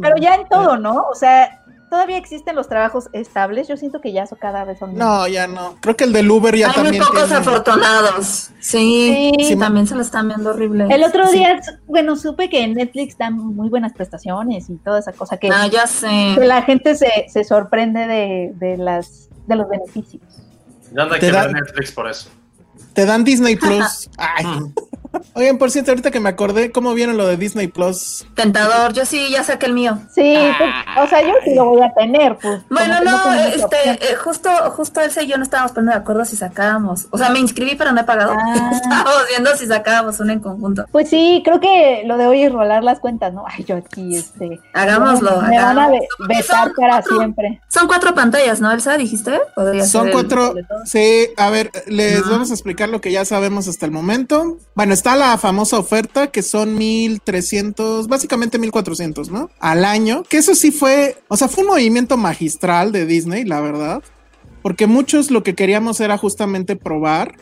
pero ya en todo, ¿no? O sea, todavía existen los trabajos estables. Yo siento que ya eso cada vez son No, ya no. Creo que el del Uber ya Hay muy pocos afortunados. Sí, sí, también se lo están viendo horrible. El otro día, bueno, supe que en Netflix dan muy buenas prestaciones y toda esa cosa que, ah, ya sé. que la gente se, se sorprende de, de, las, de los beneficios. Ya anda que ver Netflix por eso. Te dan Disney Plus. Ay. Oigan, por cierto, ahorita que me acordé, ¿cómo vieron lo de Disney Plus? Tentador, yo sí, ya saqué el mío. Sí, pues, o sea, yo sí lo voy a tener, pues. Bueno, no, este, eh, justo, justo él y yo no estábamos poniendo de acuerdo si sacábamos. O sea, me inscribí, pero no he pagado. Ah. estábamos viendo si sacábamos uno en conjunto. Pues sí, creo que lo de hoy es rolar las cuentas, ¿no? Ay, yo aquí, este. Hagámoslo. Me, van a besar para siempre. Son cuatro pantallas, ¿no, Elsa? ¿Dijiste? Son cuatro. Sí, a ver, les vamos a explicar lo que ya sabemos hasta el momento. Bueno, está la famosa oferta que son 1300, básicamente 1400, ¿no? Al año, que eso sí fue, o sea, fue un movimiento magistral de Disney, la verdad, porque muchos lo que queríamos era justamente probar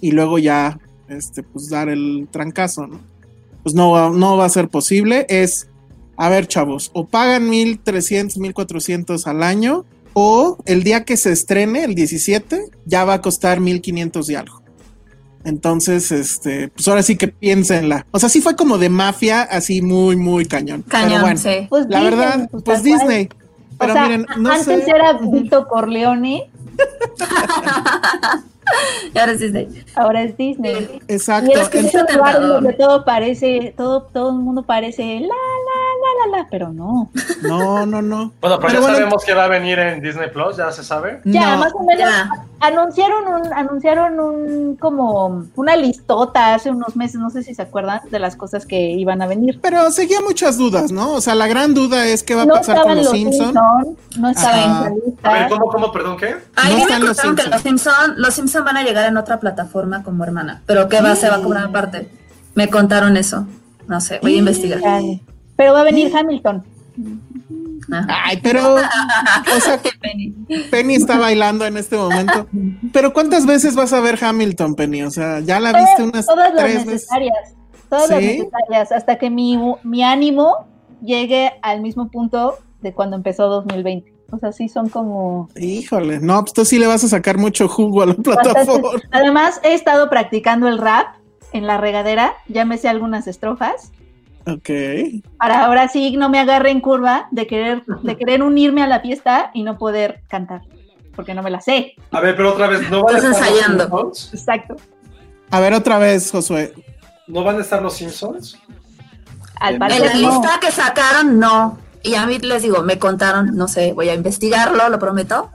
y luego ya, este, pues dar el trancazo, ¿no? Pues no, no va a ser posible, es, a ver, chavos, o pagan 1300, 1400 al año, o el día que se estrene, el 17, ya va a costar 1500 y algo. Entonces, este, pues ahora sí que piénsenla. O sea, sí fue como de mafia, así muy, muy cañón. Cañón, bueno, sí. Pues la verdad, pues, pues Disney. Pero miren, no antes era Vito Corleone. y ahora es Disney. Ahora es Disney. Exacto. Y es que es donde todo parece, todo, todo el mundo parece la, la, la, la, pero no. No, no, no. Bueno, pero, ya sabemos que va a venir en Disney Plus, ya se sabe. Ya, más o menos. Anunciaron un, anunciaron un como una listota hace unos meses, no sé si se acuerdan de las cosas que iban a venir. Pero seguía muchas dudas, ¿no? O sea, la gran duda es qué va a pasar con los, Simpsons. no estaban en la lista. A ver, ¿cómo, cómo, perdón, qué? Ahí no me contaron que los Simpsons los Simpson van a llegar en otra plataforma como hermana, pero que va, se va a cobrar aparte. Me contaron eso. No sé, voy a investigar. Pero va a venir Hamilton. Ay, pero, o sea, Penny. está bailando en este momento. Pero ¿cuántas veces vas a ver Hamilton, Penny? O sea, ya la viste unas todas las necesarias, Todas las necesarias, hasta que mi, mi ánimo llegue al mismo punto de cuando empezó 2020. O sea, sí son como. Híjole, no, pues tú sí le vas a sacar mucho jugo a la plataforma. Además, he estado practicando el rap en la regadera, ya me sé algunas estrofas. Ok. Para ahora sí no me agarre en curva de querer, de querer unirme a la fiesta y no poder cantar, porque no me la sé. A ver, pero otra vez, ¿no van a estar ensayando. Los Simpsons? Exacto. A ver, otra vez, Josué. ¿No van a estar los Simpsons? Al parecer. En la lista que sacaron, no. Y a mí les digo, me contaron, no sé, voy a investigarlo, lo prometo,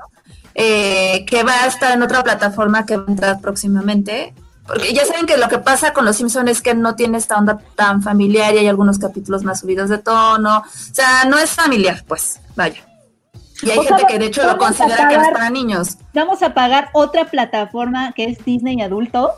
eh, que va a estar en otra plataforma que va a entrar próximamente. Porque ya saben que lo que pasa con Los Simpsons es que no tiene esta onda tan familiar y hay algunos capítulos más subidos de tono. O sea, no es familiar, pues, vaya. Y hay gente que de hecho lo considera que es para niños. Vamos a pagar otra plataforma que es Disney Adulto.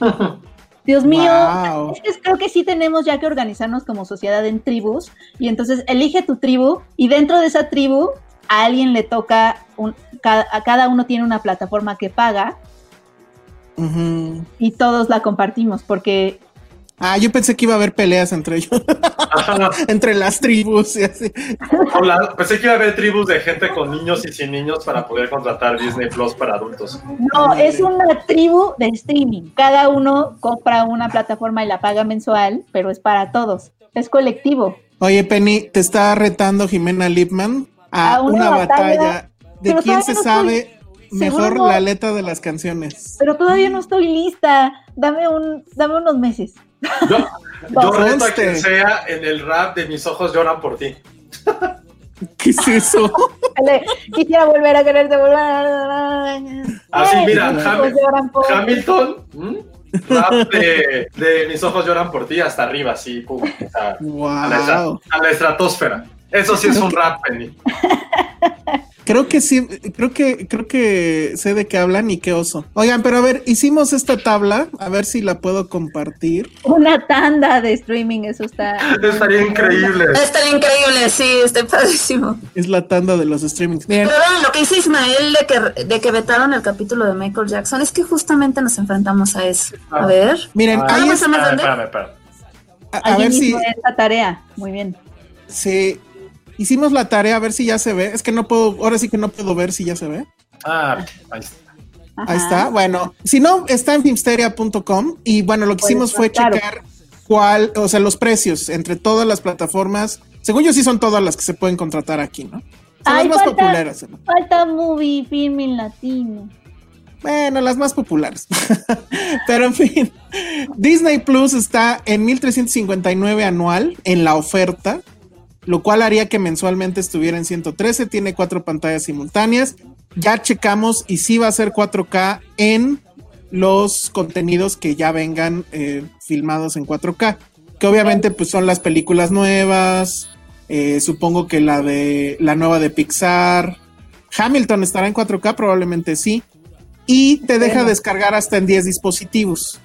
Dios mío, es que creo que sí tenemos ya que organizarnos como sociedad en tribus y entonces elige tu tribu y dentro de esa tribu a alguien le toca, un, a cada uno tiene una plataforma que paga y todos la compartimos porque... Ah, yo pensé que iba a haber peleas entre ellos, entre las tribus y así. pensé que iba a haber tribus de gente con niños y sin niños para poder contratar Disney Plus para adultos. No, es una tribu de streaming. Cada uno compra una plataforma y la paga mensual, pero es para todos. Es colectivo. Oye, Penny, te está retando Jimena Lipman a, una, batalla, de quién se sabe mejor la letra de las canciones. Pero todavía no estoy lista. Dame un, dame unos meses. Yo, yo reto a quien sea en el rap de mis ojos lloran por ti. ¿Qué es eso? Quisiera volver a quererte volver Así, mira, Hamilton, rap de, de, mis ojos lloran por ti hasta arriba, así, pum, wow. a, la, a la estratosfera. Eso sí es un rap, Penny. Creo que sí, creo que, creo que sé de qué hablan y qué oso. Oigan, pero a ver, hicimos esta tabla, a ver si la puedo compartir. Una tanda de streaming, eso está. Estaría increíble. Estaría increíble, sí, está padrísimo. Es la tanda de los streamings. Pero lo que dice Ismael de que, de que vetaron el capítulo de Michael Jackson, es que justamente nos enfrentamos a eso. A ah. ver. Miren, ah, ahí está. Espérame, espérame, A, a ver si. Esta tarea, muy bien. Sí, Hicimos la tarea a ver si ya se ve. Es que no puedo, ahora sí que no puedo ver si ya se ve. Ah, ahí está. Ahí está. Bueno, si no, está en filmsteria.com y bueno, lo que hicimos fue checar cuál, o sea, los precios entre todas las plataformas. Según yo, sí son todas las que se pueden contratar aquí, ¿no? Son las más populares. Falta movie, film en latino. Bueno, las más populares. Pero en fin, Disney Plus está en 1359 anual en la oferta lo cual haría que mensualmente estuviera en 113, tiene cuatro pantallas simultáneas. Ya checamos y sí va a ser 4K en los contenidos que ya vengan eh, filmados en 4K, que obviamente pues son las películas nuevas, eh, supongo que la de la nueva de Pixar, Hamilton estará en 4K, probablemente sí, y te deja descargar hasta en 10 dispositivos.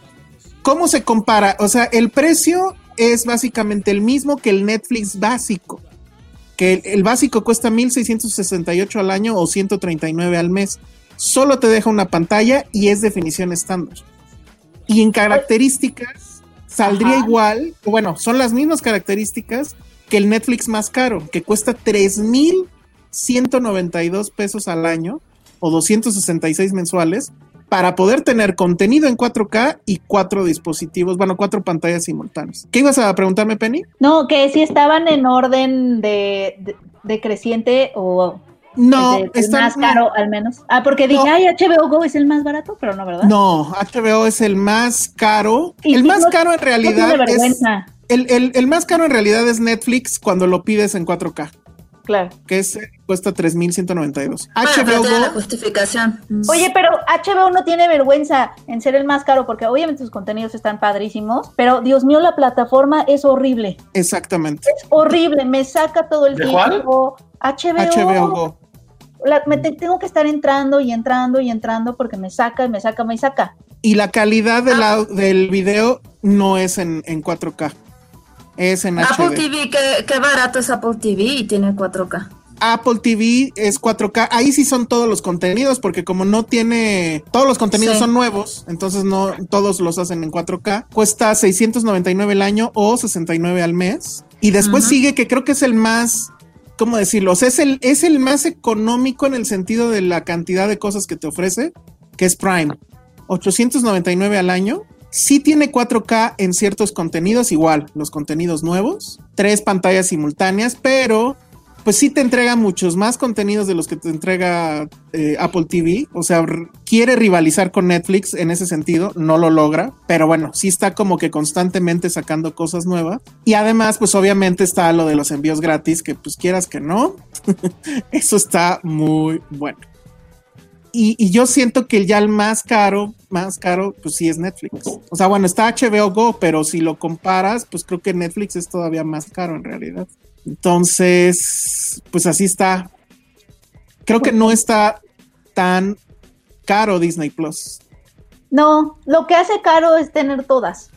¿Cómo se compara? O sea, el precio es básicamente el mismo que el Netflix básico. Que el, básico cuesta 1668 al año o 139 al mes. Solo te deja una pantalla y es definición estándar. Y en características saldría igual, bueno, son las mismas características que el Netflix más caro, que cuesta 3,192 pesos al año o 266 mensuales para poder tener contenido en 4K y cuatro dispositivos, bueno, cuatro pantallas simultáneas. ¿Qué ibas a preguntarme, Penny? No, que si estaban en orden de, creciente o no, es más caro al menos. Ah, porque dije, ay, HBO Go es el más barato, pero no, ¿verdad? No, HBO es el más caro. El más caro en realidad es. El, el, el, más caro en realidad es Netflix cuando lo pides en 4K. Claro. Que es, cuesta 3.192. HBO Go. La justificación. Oye, pero HBO no tiene vergüenza en ser el más caro porque obviamente sus contenidos están padrísimos, pero Dios mío, la plataforma es horrible. Exactamente. Es horrible, me saca todo el tiempo. HBO. HBO Go. me tengo que estar entrando y entrando y entrando porque me saca, me saca, me saca. Y la calidad de la, ah. del video no es en, en 4K. Es en Apple HD. TV, qué, qué barato es Apple TV y tiene 4K. Apple TV es 4K. Ahí sí son todos los contenidos, porque como no tiene. Todos los contenidos Sí. son nuevos, entonces no todos los hacen en 4K. Cuesta 699 el año o 69 al mes. Y después sigue, que creo que es el más. ¿Cómo decirlo? O sea, es el, es el más económico en el sentido de la cantidad de cosas que te ofrece, que es Prime. 899 al año. Sí tiene 4K en ciertos contenidos, igual, los contenidos nuevos, tres pantallas simultáneas, pero pues sí te entrega muchos más contenidos de los que te entrega eh, Apple TV. O sea, quiere rivalizar con Netflix en ese sentido, no lo logra, pero bueno, sí está como que constantemente sacando cosas nuevas. Y además, pues obviamente está lo de los envíos gratis, que pues quieras que no, eso está muy bueno. Y, y yo siento que ya el más caro, más caro, pues sí es Netflix. O sea, bueno, está HBO Go, pero si lo comparas, pues creo que Netflix es todavía más caro en realidad. Entonces, pues así está. Creo que no está tan caro Disney Plus. No, lo que hace caro es tener todas.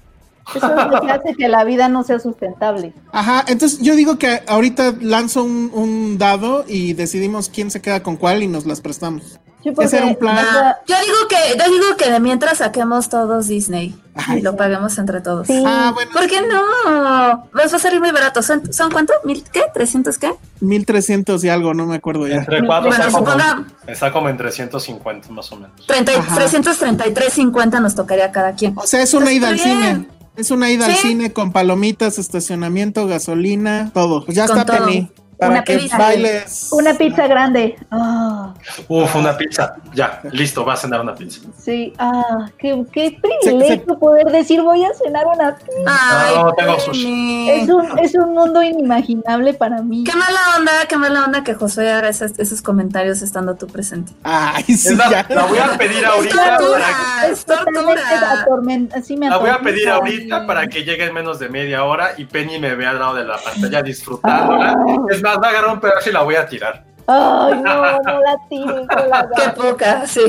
Eso es lo que hace que la vida no sea sustentable. Ajá, entonces yo digo que ahorita lanzo un, un dado y decidimos quién se queda con cuál y nos las prestamos. Sí, Ese era un plan. Yo digo que, yo digo que de mientras saquemos todos Disney Ay, y lo paguemos entre todos. Sí. Ah, bueno, ¿Por qué no? Nos va a salir muy barato. ¿Son, ¿son cuánto? ¿Mil qué? ¿300 qué? 1300 y algo, no me acuerdo ya. Entre cuatro Bueno, está, como, está como en 350 más o menos. 30, Ajá. 333.50 nos tocaría cada quien. O sea, es una ida al bien. cine. Es una ida al cine con palomitas, estacionamiento, gasolina, todo. Pues ya Con está todo. Penny. Para Una que pizza. bailes. Una pizza grande. Ah, Uf, una pizza. Ya, listo, va a cenar una pizza. sí. Ah, qué, qué privilegio poder decir voy a cenar una pizza. Ay, No, tengo sushi. Es un, es un mundo inimaginable para mí. Qué mala onda, qué mala onda que Josué haga esos, esos comentarios estando tú presente. Ay, sí, Es la, ya. la voy a pedir Es ahorita para tortura, es Totalmente tortura. atormen- sí me la voy a pedir ahorita para que llegue en menos de media hora y Penny me vea al lado de la pantalla disfrutándola. Es más, va a agarrar un pedazo y la voy a tirar. Ay, no, no la tires, no la Qué poca, sí.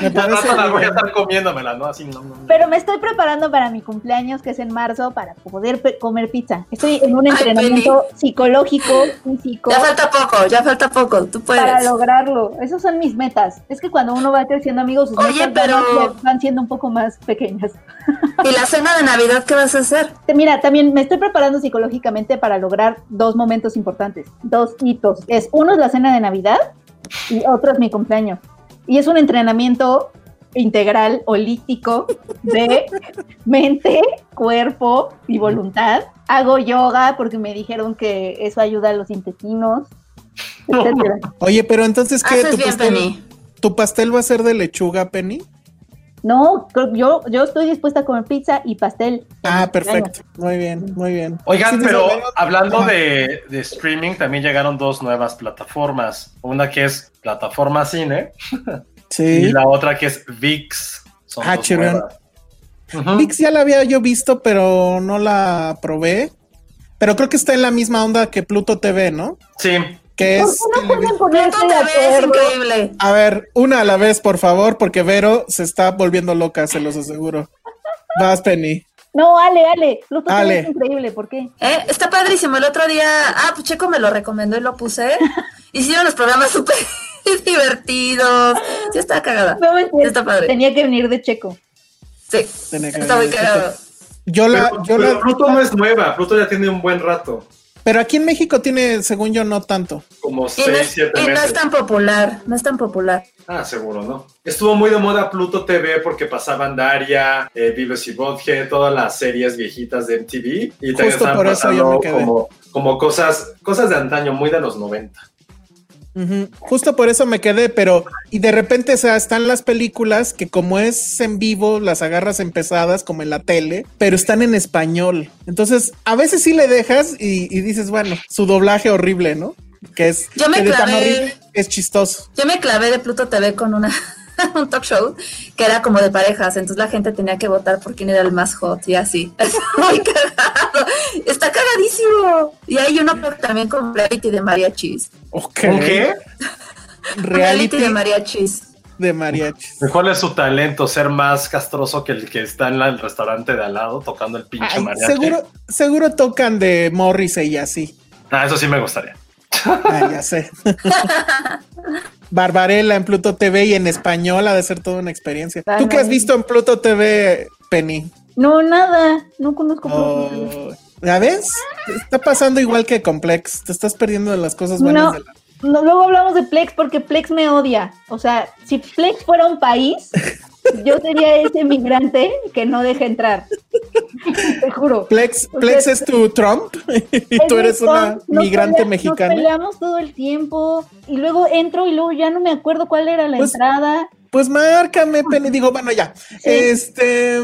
Me parece rato la voy a estar comiéndomela, ¿no? Así no. no, no. Pero me estoy preparando para mi cumpleaños, que es en marzo, para poder comer pizza. Estoy en un Ay, entrenamiento psicológico, físico, Ya falta poco, ya falta poco, tú para puedes. lograrlo. Esas son mis metas. Es que cuando uno va creciendo, amigos, sus Oye, metas van pero- a- van siendo un poco más pequeñas. ¿Y la cena de Navidad qué vas a hacer? Mira, también me estoy preparando psicológicamente para lograr dos momentos importantes, dos hitos. Es uno es la cena de Navidad y otro es mi cumpleaños. Y es un entrenamiento integral, holístico de mente, cuerpo y voluntad. Hago yoga porque me dijeron que eso ayuda a los intestinos. Oye, pero entonces, ¿qué? Haces ¿Tu pastel. ¿Tu pastel va a ser de lechuga, Penny? No, creo- yo, yo estoy dispuesta a comer pizza y pastel. Ah, perfecto. Muy bien, muy bien. Oigan, Sí, pero hablando de, de streaming, también llegaron dos nuevas plataformas. Una que es plataforma cine y la otra que es VIX. Son Ah. Vix ya la había yo visto, pero no la probé. Pero creo que está en la misma onda que Pluto TV, ¿no? Sí, Que ¿Por es. qué no pueden ponerse de TV es acuerdo? increíble. A ver, una a la vez, por favor, porque Vero se está volviendo loca, se los aseguro. Vas, Penny. No, Ale, Ale, Pluto TV Ale. es increíble, ¿por qué? Eh, está padrísimo. El otro día, ah, pues Checo me lo recomendó y lo puse. Hicieron los programas súper divertidos. Sí, está cagada. No me entiendo. Está padre. Tenía que venir de Checo. Sí, Tenía que está muy cagado. Yo la, pero, yo pero la, Pluto no es nueva, Pluto ya tiene un buen rato, pero aquí en México tiene, según yo, no tanto. como Y no, 6, es, 7 y no meses. es tan popular, no es tan popular. Ah, seguro, ¿no? Estuvo muy de moda Pluto TV porque pasaban Daria, eh, Vives y Butthead, todas las series viejitas de MTV y también Justo estaban por eso yo me pasando quedé. como, como cosas, cosas de antaño, muy de los 90. Ujú. Justo por eso me quedé, pero y de repente, o sea, están las películas que como es en vivo, las agarras empezadas como en la tele, pero están en español. Entonces, a veces sí le dejas y, y dices, bueno, su doblaje horrible, ¿no? Que es, Yo me clavé- es chistoso. Yo me clavé de Pluto TV con una un talk show que era como de parejas, entonces la gente tenía que votar por quién era el más hot y así. Muy cagado. Está cagadísimo. Y hay uno también con reality de mariachis. Ok. ¿Con qué? Reality de mariachis. de mariachis. ¿Cuál es su talento? ¿Ser más castroso que el que está en el restaurante de al lado tocando el pinche Ay, mariachi? seguro, seguro tocan de Morrissey y así. Ah, eso sí me gustaría. Ah, ya sé. Barbarella en Pluto TV y en español ha de ser toda una experiencia. ¿Tú qué has visto en Pluto TV, Penny? No, nada. No conozco. Oh, ¿Ya ves? Está pasando igual que Complex. Te estás perdiendo de las cosas buenas No, de la no, luego hablamos de Plex porque Plex me odia. O sea, si Plex fuera un país, yo sería ese migrante que no deja entrar. Te juro. Plex, Plex es tu Trump y tú eres una Nos migrante pelea- mexicana. Nos peleamos todo el tiempo y luego entro y luego ya no me acuerdo cuál era la Pues, entrada. Pues márcame, Penny. Digo, bueno, ya. Este.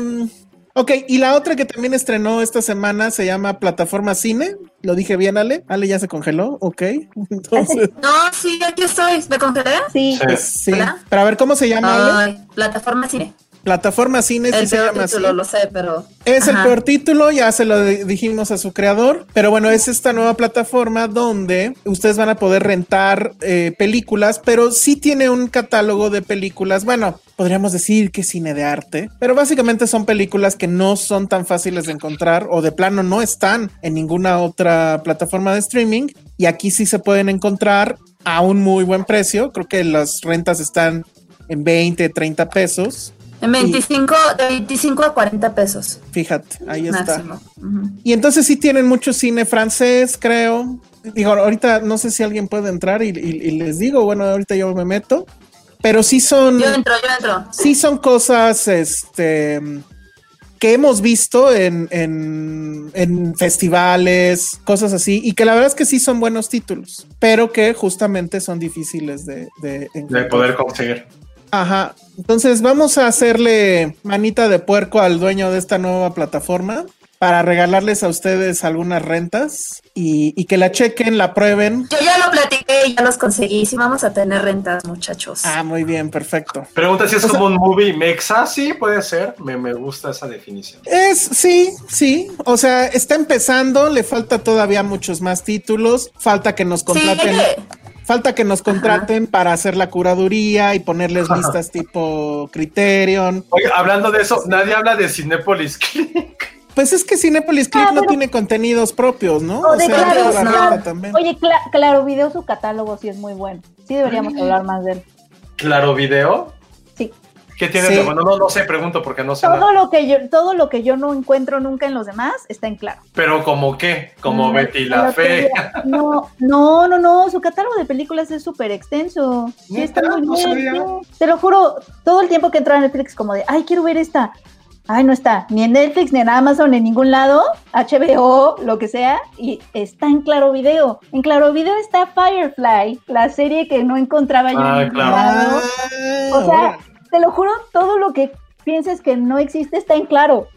Ok, y la otra que también estrenó esta semana se llama Plataforma Cine. Lo dije bien, Ale. Ale ya se congeló. Ok. Entonces, No, sí, aquí estoy. ¿Me congelé? Sí. sí. ¿Hola? Pero a ver, ¿cómo se llama, Ale? Plataforma cine. Plataforma Cine, sí El se peor llama así. título, lo sé, pero. Es el peor título, ya se lo di- dijimos a su creador, pero bueno, es esta nueva plataforma donde ustedes van a poder rentar eh, películas, pero sí tiene un catálogo de películas, bueno, podríamos decir que cine de arte, pero básicamente son películas que no son tan fáciles de encontrar o de plano no están en ninguna otra plataforma de streaming y aquí sí se pueden encontrar a un muy buen precio, creo que las rentas están en 20, 30 pesos. En 25, de 25 a 40 pesos. Fíjate, ahí está. Máximo. Ujú. Y entonces sí tienen mucho cine francés, creo. Digo, ahorita no sé si alguien puede entrar y, y- y les digo, bueno, ahorita yo me meto. Pero sí son, Yo entro, yo entro. sí son cosas, este, que hemos visto en, en, en festivales, cosas así, y que la verdad es que sí son buenos títulos, pero que justamente son difíciles de, de De encontrar. poder conseguir. Ajá. Entonces vamos a hacerle manita de puerco al dueño de esta nueva plataforma para regalarles a ustedes algunas rentas y, y que la chequen, la prueben. Yo ya lo platiqué y ya los conseguí. Sí, vamos a tener rentas, muchachos. Ah, muy bien, perfecto. Pregunta si es O sea- como un movie mexa. Sí, puede ser. Me, me gusta esa definición. Es, sí, sí. O sea, está empezando, le falta todavía muchos más títulos. Falta que nos contraten. Falta que nos contraten para hacer la curaduría y ponerles listas tipo Criterion. Oye, hablando de eso, nadie habla de Cinepolis Click. Pues es que Cinepolis Click Ah, no pero- tiene contenidos propios, ¿no? O de sea, Claro, la no. también. Oye, Cla- Claro Video, su catálogo sí es muy bueno. Sí deberíamos hablar más de él. Claro Video. Sí. ¿Qué tiene Sí. de bueno? No, no sé, pregunto porque no sé nada. Todo lo que yo, todo lo que yo no encuentro nunca en los demás está en claro. Pero como qué? Como Mm, Betty la Fe. No, no, no, no. Su catálogo de películas es súper extenso. Sí, está muy No bien. Te lo juro, todo el tiempo que entro a Netflix, como de, ay, quiero ver esta. Ay, no está, ni en Netflix, ni en Amazon, en ningún lado, HBO, lo que sea, y está en Claro Video. En Claro Video está Firefly, la serie que no encontraba yo Ah, en ningún claro. lado. Ah, O sea, te lo juro, todo lo que pienses que no existe está en Claro.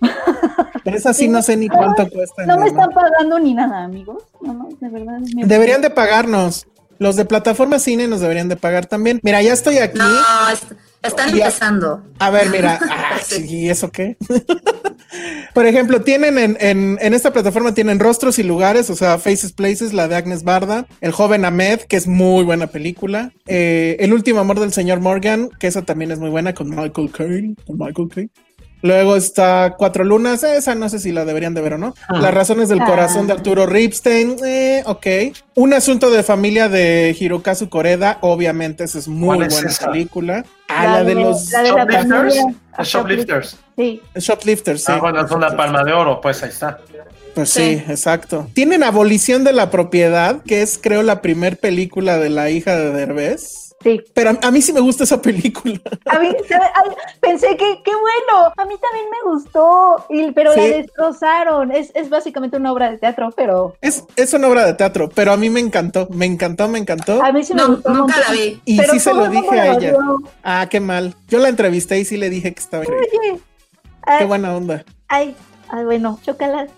Pero esa sí no sé ni cuánto cuesta. No me ni están pagando ni nada, amigos. No, no, de verdad. me- Deberían de pagarnos. Los de plataforma cine nos deberían de pagar también. Mira, ya estoy aquí. no, están Ya. empezando. A ver, mira. Ah, sí, ¿Y eso qué? Por ejemplo, tienen en, en, en esta plataforma tienen rostros y lugares, o sea, Faces Places, la de Agnes Barda, El joven Ahmed, que es muy buena película, eh, El último amor del señor Morgan, que esa también es muy buena con Michael Caine, con Michael Caine. Luego está Cuatro Lunas, esa no sé si la deberían de ver o no. Las razones del Ah. corazón de Arturo Ripstein, eh, ok. Un asunto de familia de Hirokazu Koreda, obviamente esa es muy ¿Cuál es buena esa? película. Ah, la, de los la de la Shoplifters. Los Shoplifters. Sí. Shoplifters, sí. Ah, bueno, es una palma de oro, pues ahí está. Pues sí. Sí. exacto. Tienen Abolición de la Propiedad, que es creo la primer película de la hija de Derbez. Sí. Pero a, a mí sí me gusta esa película. A mí, pensé que, qué bueno, a mí también me gustó, y, pero la destrozaron. Es, es básicamente una obra de teatro, pero Es, es una obra de teatro, pero a mí me encantó, me encantó, me encantó. a mí sí me No, gustó. un nunca la vi. Y Pero sí se lo dije a la ella. Ah, qué mal. Yo la entrevisté y sí le dije que estaba. Oye, ay, Qué buena onda. ay, ay, bueno, chócalas.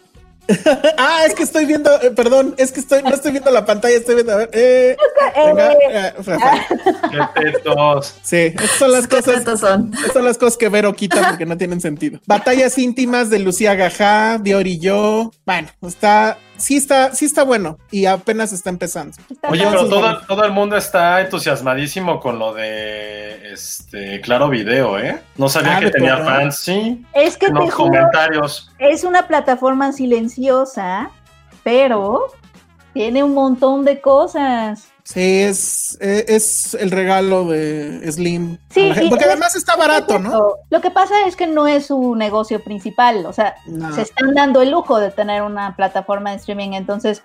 Ah, es que estoy viendo, eh, perdón, es que estoy, no estoy viendo la pantalla, estoy viendo, a ver, eh, venga, Eh, eh, Rafa. Qué tetos. Sí, estas son las ¿Qué cosas, son? Estas son las cosas que Vero quita porque no tienen sentido. Batallas íntimas de Lucía Gajá, Dior y yo. Bueno, está sí está, sí está bueno y apenas está empezando. Oye, pero todo, todo, el mundo está entusiasmadísimo con lo de este Claro Video, ¿eh? No sabía ah, que tenía fans, sí. Es que los comentarios. Es una plataforma silenciosa, pero tiene un montón de cosas. Sí, es, e, es el regalo de Slim. Sí, porque además está barato, ¿no? Lo que pasa es que no es su negocio principal, o sea, se están dando el lujo de tener una plataforma de streaming, entonces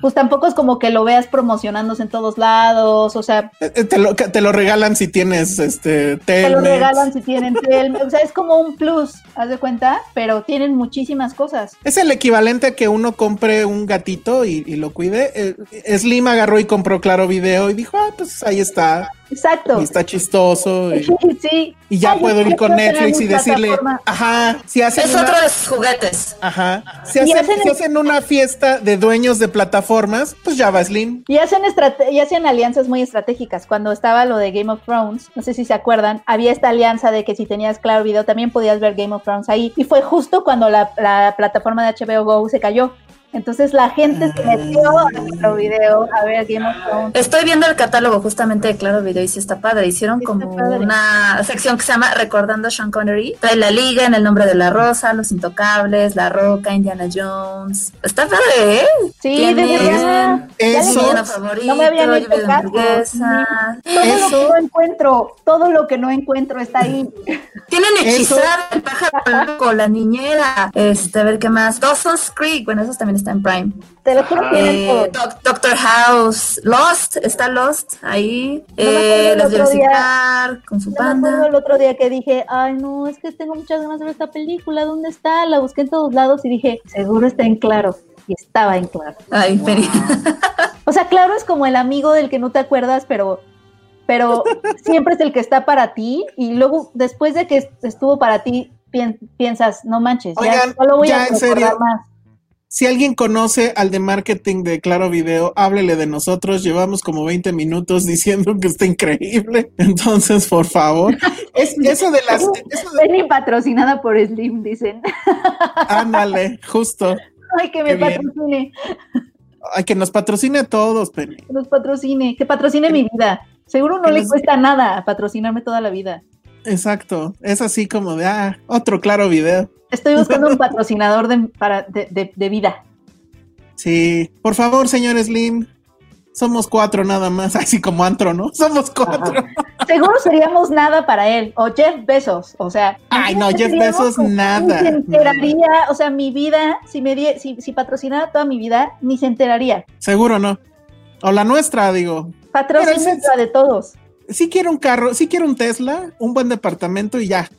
pues tampoco es como que lo veas promocionándose en todos lados, o sea... Eh, eh, te lo, te lo regalan si tienes este Te lo regalan si tienen Telmex, o sea, es como un plus, haz de cuenta, pero tienen muchísimas cosas. Es el equivalente a que uno compre un gatito y, lo cuide. Eh, Slim agarró y compró Claro Video y dijo, ah, pues ahí está. Exacto. Y está chistoso. Y, sí. Y ya puedo ir con Netflix y decirle, ajá, si hacen. Es otro de sus juguetes. Ajá. Si hacen, si hacen una fiesta de dueños de plataformas, pues ya va Slim. Y hacen, y hacen alianzas muy estratégicas. Cuando estaba lo de Game of Thrones, no sé si se acuerdan, había esta alianza de que si tenías Claro Video también podías ver Game of Thrones ahí. Y fue justo cuando la, la plataforma de HBO Go se cayó. Entonces la gente se metió a Claro Video a ver Game of Thrones. Estoy viendo el catálogo justamente de Claro Video y sí está padre. Hicieron como una sección que se llama Recordando a Sean Connery. Trae la liga en el nombre de la rosa, Los Intocables, La Roca, Indiana Jones. Está padre, ¿eh? Sí, de verdad. Eso. no me habían hecho caso. Todo lo que no encuentro, todo lo que no encuentro está ahí. Tienen hechizar el pájaro con la niñera. Este, a ver qué más. Dawson's Creek, bueno, esos también está en Prime. Te lo juro eh, Doctor House, Lost, está Lost ahí. eh, los visitar con su panda. el otro día que dije, ay no, es que tengo muchas ganas de ver esta película, ¿dónde está? La busqué en todos lados y dije, seguro está en claro. Y estaba en claro. Ay, O sea, claro es como el amigo del que no te acuerdas, pero pero siempre es el que está para ti y luego después de que estuvo para ti piensas, no manches, ya no lo voy a en serio, más. Si alguien conoce al de marketing de Claro Video, háblele de nosotros. Llevamos como 20 minutos diciendo que está increíble. Entonces, por favor. Es, eso de las. Eso patrocinada por Slim, dicen. Ándale, justo. Ay, que me patrocine. Ay, que nos patrocine a todos, Penny. Que nos patrocine, que patrocine mi vida. Seguro no le cuesta nada patrocinarme toda la vida. Exacto. Es así como de, ah, otro claro video. Estoy buscando un patrocinador de, para, de, vida. Sí, por favor, señor Slim. Somos cuatro nada más, así como antro, ¿no? Somos cuatro. Seguro seríamos nada para él. O Jeff Bezos, o sea. Ay, no, Jeff Bezos nada. Ni se enteraría, o sea, mi vida, si me si, si patrocinara toda mi vida, ni se enteraría. Seguro no. O la nuestra, digo. Patrocina de todos. Sí quiero un carro, sí quiero un Tesla, un buen departamento y ya.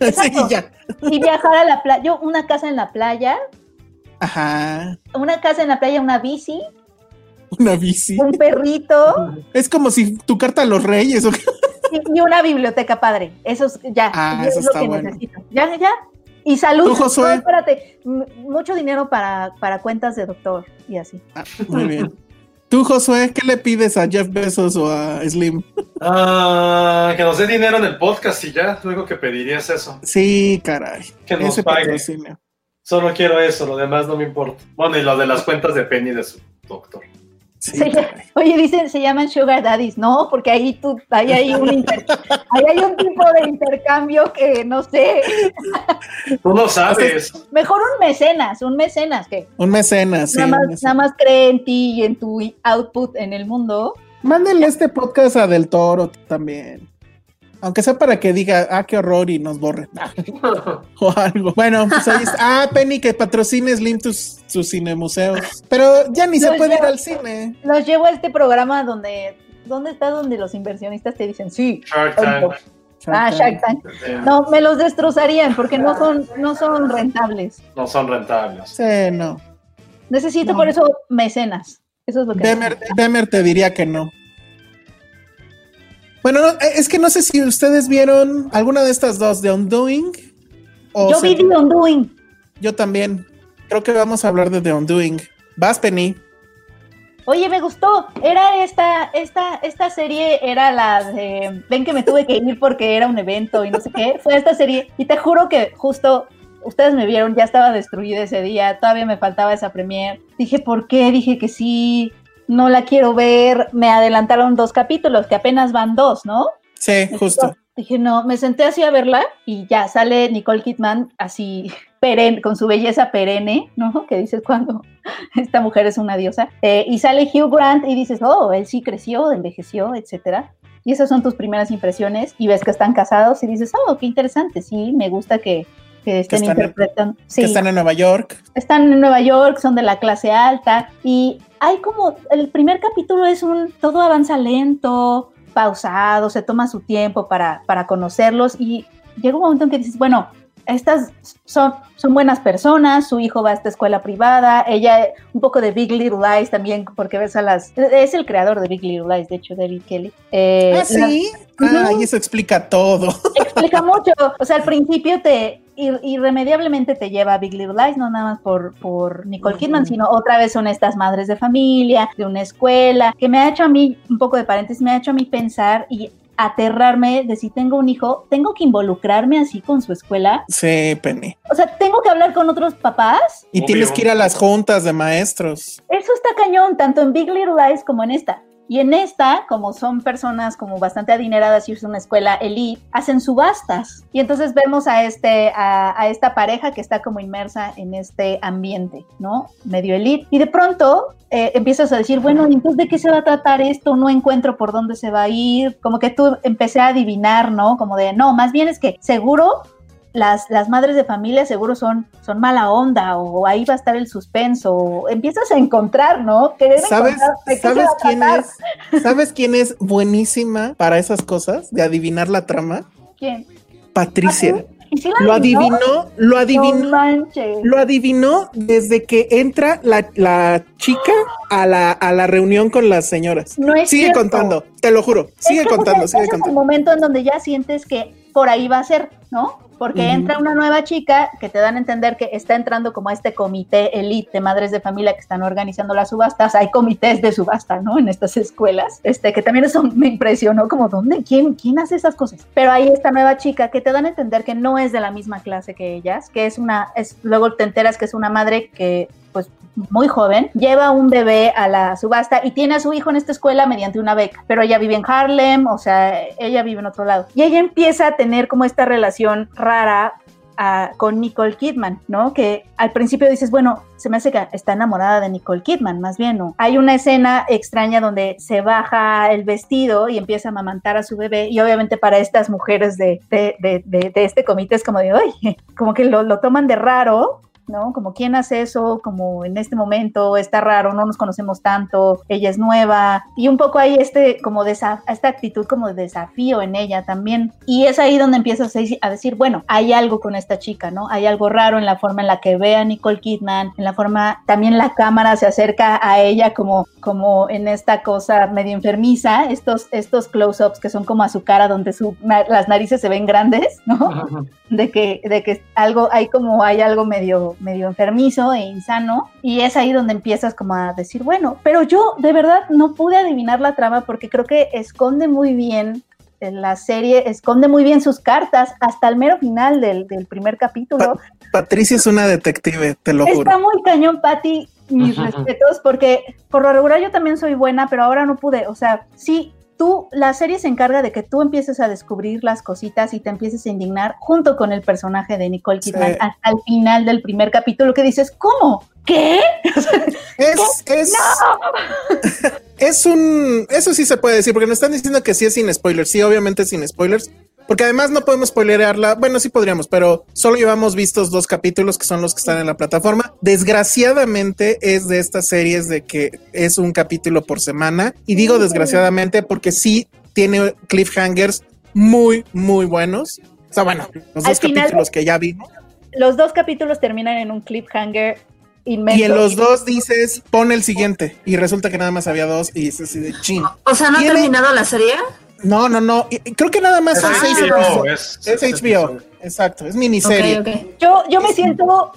Y viajar a la playa, yo una casa en la playa. Ajá. Una casa en la playa, una bici. Una bici. Un perrito. Es como si tu carta a los reyes. Y, una biblioteca padre. Eso es ya. Ah, eso está bueno. Ya, ya. Y salud. espérate. Mucho dinero para, para cuentas de doctor y así. Ah, muy bien. Tú, Josué, ¿qué le pides a Jeff Bezos o a Slim? Ah, que nos dé dinero en el podcast y ya, único que pediría es eso. Sí, caray. Que nos pague. Solo quiero eso, lo demás no me importa. Bueno, y lo de las cuentas de Penny de su doctor. Oye, dicen, se llaman Sugar Daddies, no, porque ahí tú, ahí hay un ahí hay un tipo de intercambio que no sé. Tú no sabes. Mejor un mecenas, un mecenas que. Un mecenas, nada Más, Nada más cree en ti y en tu output en el mundo. Mándenle este podcast a Del Toro también. Aunque sea para que diga, ah, qué horror y nos borre. o algo. Bueno, pues ahí está. Ah, Penny, que patrocines Slim tus, sus cinemuseos. Pero ya ni se puede ir al cine. Los llevo a este programa donde, ¿dónde está donde los inversionistas te dicen, sí? Shark Tank. ah, Shark Tank. No, me los destrozarían porque no son, no son rentables. No son rentables. Sí, no. Necesito por eso mecenas. Eso es lo que. Demer, Demer te diría que no. Bueno, eh, es que no sé si ustedes vieron alguna de estas dos, de Undoing. Yo vi The Undoing. Yo también. Creo que vamos a hablar de The Undoing. Vas, Penny. Oye, me gustó. Era esta, esta, esta serie, era la de. Ven que me tuve que ir porque era un evento y no sé qué. Fue esta serie. Y te juro que justo ustedes me vieron, ya estaba destruida ese día, todavía me faltaba esa premier. Dije, ¿por qué? Dije que sí, no la quiero ver. Me adelantaron dos capítulos, que apenas van dos, ¿no? Sí, justo. Dije, no, me senté así a verla y ya sale Nicole Kidman así perenne, con su belleza perenne, ¿no? Que dices cuando esta mujer es una diosa. Eh, y sale Hugh Grant y dices, oh, él sí creció, envejeció, etcétera. Y esas son tus primeras impresiones y ves que están casados y dices, oh, qué interesante, sí, me gusta que, que estén interpretando. sí, que están en Nueva York. Están en Nueva York, son de la clase alta y hay como, el primer capítulo es un, todo avanza lento, pausado, se toma su tiempo para, para conocerlos y llega un momento en que dices, bueno, estas son, son buenas personas, su hijo va a esta escuela privada, ella un poco de Big Little Lies también, porque ves a las... Es el creador de Big Little Lies, de hecho, David Kelly. Eh, ah, sí. ah, y eso explica todo. Explica mucho. O sea, al principio te irremediablemente te lleva a Big Little Lies, no nada más por, por Nicole Kidman, sino otra vez son estas madres de familia, de una escuela, que me ha hecho a mí, un poco de paréntesis, me ha hecho a mí pensar y aterrarme de si tengo un hijo, tengo que involucrarme así con su escuela. Sí, Penny. O sea, tengo que hablar con otros papás. Y tienes que ir a las juntas de maestros. Eso está cañón, tanto en Big Little Lies como en esta. Y en esta, como son personas como bastante adineradas y es una escuela elite, hacen subastas. Y entonces vemos a, este, a, esta pareja que está como inmersa en este ambiente, ¿no? Medio elite. Y de pronto eh, empiezas a decir, bueno, entonces de qué se va a tratar esto? No encuentro por dónde se va a ir. Como que tú empecé a adivinar, ¿no? Como de, no, más bien es que seguro las, las madres de familia seguro son, son mala onda o ahí va a estar el suspenso. O empiezas a encontrar, ¿no? ¿Sabes, ¿sabes quién es? ¿Sabes quién es buenísima para esas cosas de adivinar la trama? ¿Quién? Patricia. lo adivinó, lo adivinó, lo adivinó desde que entra la, la chica a la, a la, reunión con las señoras. No es sigue contando, te lo juro, sigue contando, sigue contando. Es el momento en donde ya sientes que por ahí va a ser, ¿no? Porque entra una nueva chica que te dan a entender que está entrando como a este comité elite de madres de familia que están organizando las subastas. Hay comités de subasta, ¿no? En estas escuelas, este, que también eso me impresionó, como, ¿dónde? ¿Quién, ¿Quién hace esas cosas? Pero hay esta nueva chica que te dan a entender que no es de la misma clase que ellas, que es una, es, luego te enteras que es una madre que pues muy joven, lleva un bebé a la subasta y tiene a su hijo en esta escuela mediante una beca, pero ella vive en Harlem, o sea, ella vive en otro lado. Y ella empieza a tener como esta relación rara ah, con Nicole Kidman, ¿no? Que al principio dices, bueno, se me hace que está enamorada de Nicole Kidman, más bien, ¿no? Hay una escena extraña donde se baja el vestido y empieza a amamantar a su bebé y obviamente para estas mujeres de, de, este comité es como de, oye, como que lo, lo toman de raro, ¿no? Como quién hace eso, como en este momento está raro, no nos conocemos tanto, ella es nueva y un poco hay este como esta actitud como de desafío en ella también y es ahí donde empiezas a decir, bueno, hay algo con esta chica, ¿no? Hay algo raro en la forma en la que ve a Nicole Kidman, en la forma también la cámara se acerca a ella como como en esta cosa medio enfermiza, estos estos close-ups que son como a su cara donde su, las narices se ven grandes, ¿no? De que de que algo hay como hay algo medio medio, enfermizo e insano. Y es ahí donde empiezas como a decir, bueno, pero yo de verdad no pude adivinar la trama porque creo que esconde muy bien la serie esconde muy bien sus cartas hasta el mero final del, primer capítulo. Patricia es una detective, te lo juro. Está muy cañón, Patti. Mis respetos, porque por lo regular yo también soy buena, pero ahora no pude. O sea, sí, tú, la serie se encarga de que tú empieces a descubrir las cositas y te empieces a indignar junto con el personaje de Nicole Kidman hasta el final del primer capítulo que dices, ¿cómo? ¿Qué? Es, es, es un, eso sí se puede decir, porque nos están diciendo que sí es sin spoilers, sí, obviamente sin spoilers, porque además no podemos spoilerearla. Bueno, sí podríamos, pero solo llevamos vistos dos capítulos que son los que están en la plataforma. Desgraciadamente es de estas series de que es un capítulo por semana. Y digo desgraciadamente porque sí tiene cliffhangers muy, muy buenos. O sea, bueno, los dos capítulos que ya vimos. Los dos capítulos terminan en un cliffhanger Inmenso. Y en los dos dices, pon el siguiente. Y resulta que nada más había dos y es así de ching. O sea, ¿no ha terminado la serie? No, no, no. Creo que nada más son seis Es, es, HBO. Exacto, es miniserie. Yo, yo me siento,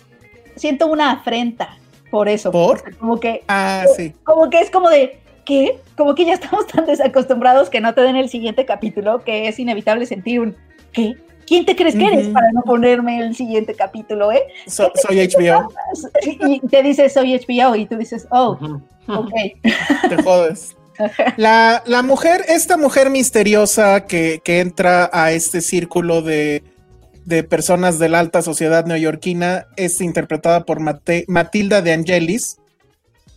siento una afrenta por eso. ¿Por? Como que. Ah, sí. Como que es como de. ¿Qué? Como que ya estamos tan desacostumbrados que no te den el siguiente capítulo que es inevitable sentir un. ¿Qué? ¿quién te crees que eres para no ponerme el siguiente capítulo, eh? soy HBO. Y te dice soy HBO y tú dices, oh, ok. Te jodes. La, la, mujer, esta mujer misteriosa que, que entra a este círculo de, de, personas de la alta sociedad neoyorquina es interpretada por Matilda de Angelis,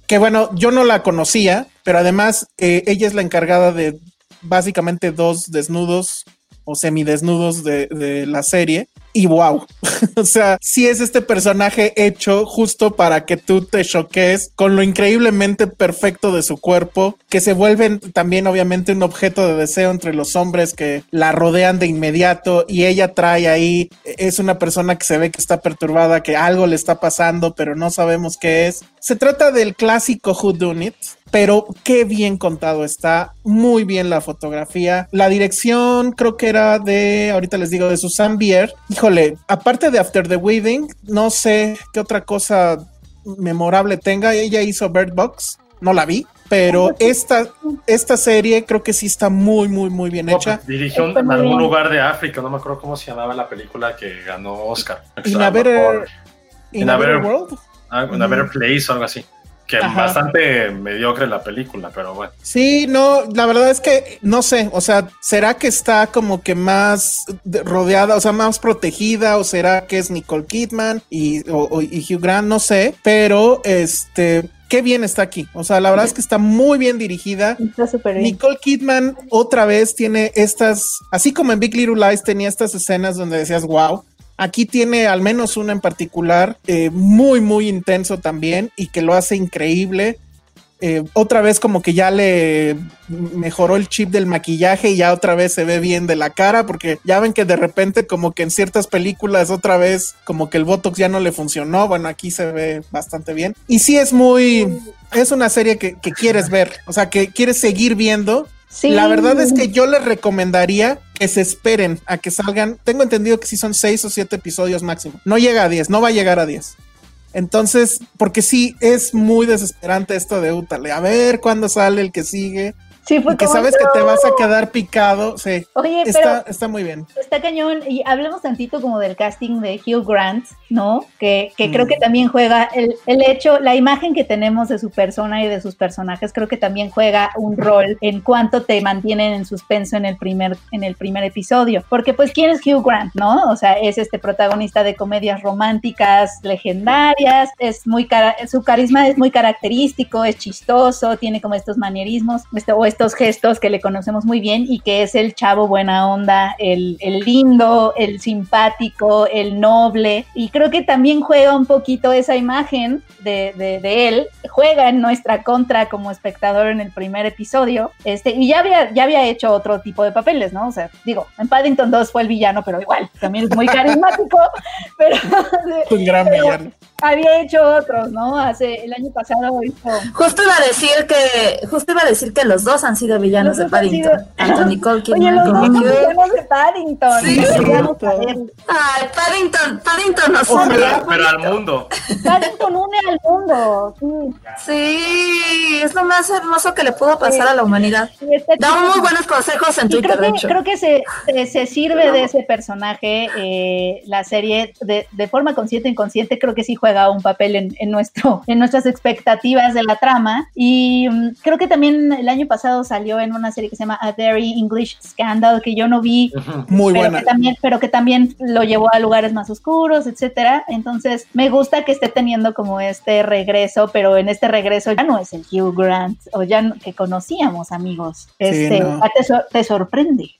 que bueno, yo no la conocía, pero además eh, ella es la encargada de básicamente dos desnudos o semidesnudos de, de la serie. Y wow, o sea, sí es este personaje hecho justo para que tú te choques con lo increíblemente perfecto de su cuerpo, que se vuelven también obviamente un objeto de deseo entre los hombres que la rodean de inmediato y ella trae ahí, es una persona que se ve que está perturbada, que algo le está pasando, pero no sabemos qué es. Se trata del clásico Who Done It, pero qué bien contado está, muy bien la fotografía, la dirección creo que era de, ahorita les digo, de Susan Bier. Híjole, aparte de After the Wedding, no sé qué otra cosa memorable tenga. Ella hizo Bird Box, no la vi, pero esta, esta serie creo que sí está muy, muy, muy bien hecha. dirigió en algún lugar de África, no me acuerdo cómo se llamaba la película que ganó Oscar. In a Better, in a better World. Ah, in a Better Place o algo así que bastante mediocre la película, pero bueno. Sí, no, la verdad es que no sé, o sea, ¿será que está como que más rodeada, o sea, más protegida, o será que es Nicole Kidman y, Hugh Grant? No sé, pero este, qué bien está aquí. O sea, la verdad es que está muy bien dirigida. Está súper bien. Nicole Kidman otra vez tiene estas, así como en Big Little Lies tenía estas escenas donde decías, wow, Aquí tiene al menos una en particular eh, muy, muy intenso también y que lo hace increíble. Eh, otra vez como que ya le mejoró el chip del maquillaje y ya otra vez se ve bien de la cara porque ya ven que de repente como que en ciertas películas otra vez como que el Botox ya no le funcionó. Bueno, aquí se ve bastante bien. Y sí es muy... Es una serie que, que quieres ver, o sea, que quieres seguir viendo la verdad es que yo les recomendaría que se esperen a que salgan. Tengo entendido que sí son seis o siete episodios máximo. No llega a diez, no va a llegar a diez. Entonces, porque sí es muy desesperante esto de Utale. A ver cuándo sale el que sigue. Sí, porque sabes que te vas a quedar picado. Sí. Oye, está, está muy bien. Está cañón. Y hablemos tantito como del casting de Hugh Grant, ¿no? Que, que creo que mm. también juega el, el, hecho, la imagen que tenemos de su persona y de sus personajes, creo que también juega un rol en cuanto te mantienen en suspenso en el primer, en el primer episodio. Porque, pues, ¿quién es Hugh Grant, no? O sea, es este protagonista de comedias románticas legendarias, es muy su carisma es muy característico, es chistoso, tiene como estos manierismos, este, o estos gestos que le conocemos muy bien y que es el chavo buena onda, el, el lindo, el simpático, el noble. Y creo que también juega un poquito esa imagen de, de, él, juega en nuestra contra como espectador en el primer episodio. Este, y ya había, ya había hecho otro tipo de papeles, ¿no? O sea, digo, en Paddington 2 fue el villano, pero igual, también es muy carismático. pero, un gran villano había hecho otros, ¿no? Hace el año pasado hizo. Justo iba a decir que, justo iba a decir que los dos han sido villanos de Paddington. Tanto Nicole Oye, los dos villanos de Paddington. Sí, Ay, Paddington, Paddington no Ojalá, pero al mundo. Paddington une al mundo. Sí. es lo más hermoso que le pudo pasar a la humanidad. Da muy buenos consejos en Twitter, creo que, de hecho. Creo que se, se, sirve de ese personaje eh, la serie de, de forma consciente e inconsciente. Creo que sí juega un papel en, nuestro, en nuestras expectativas de la trama. Y mm, creo que también el año pasado salió en una serie que se llama A Very English Scandal, que yo no vi, muy pero buena. Que también, pero que también lo llevó a lugares más oscuros, etcétera. Entonces, me gusta que esté teniendo como este regreso, pero en este regreso ya no es el Hugh Grant o ya que conocíamos, amigos. Este, te sorprende.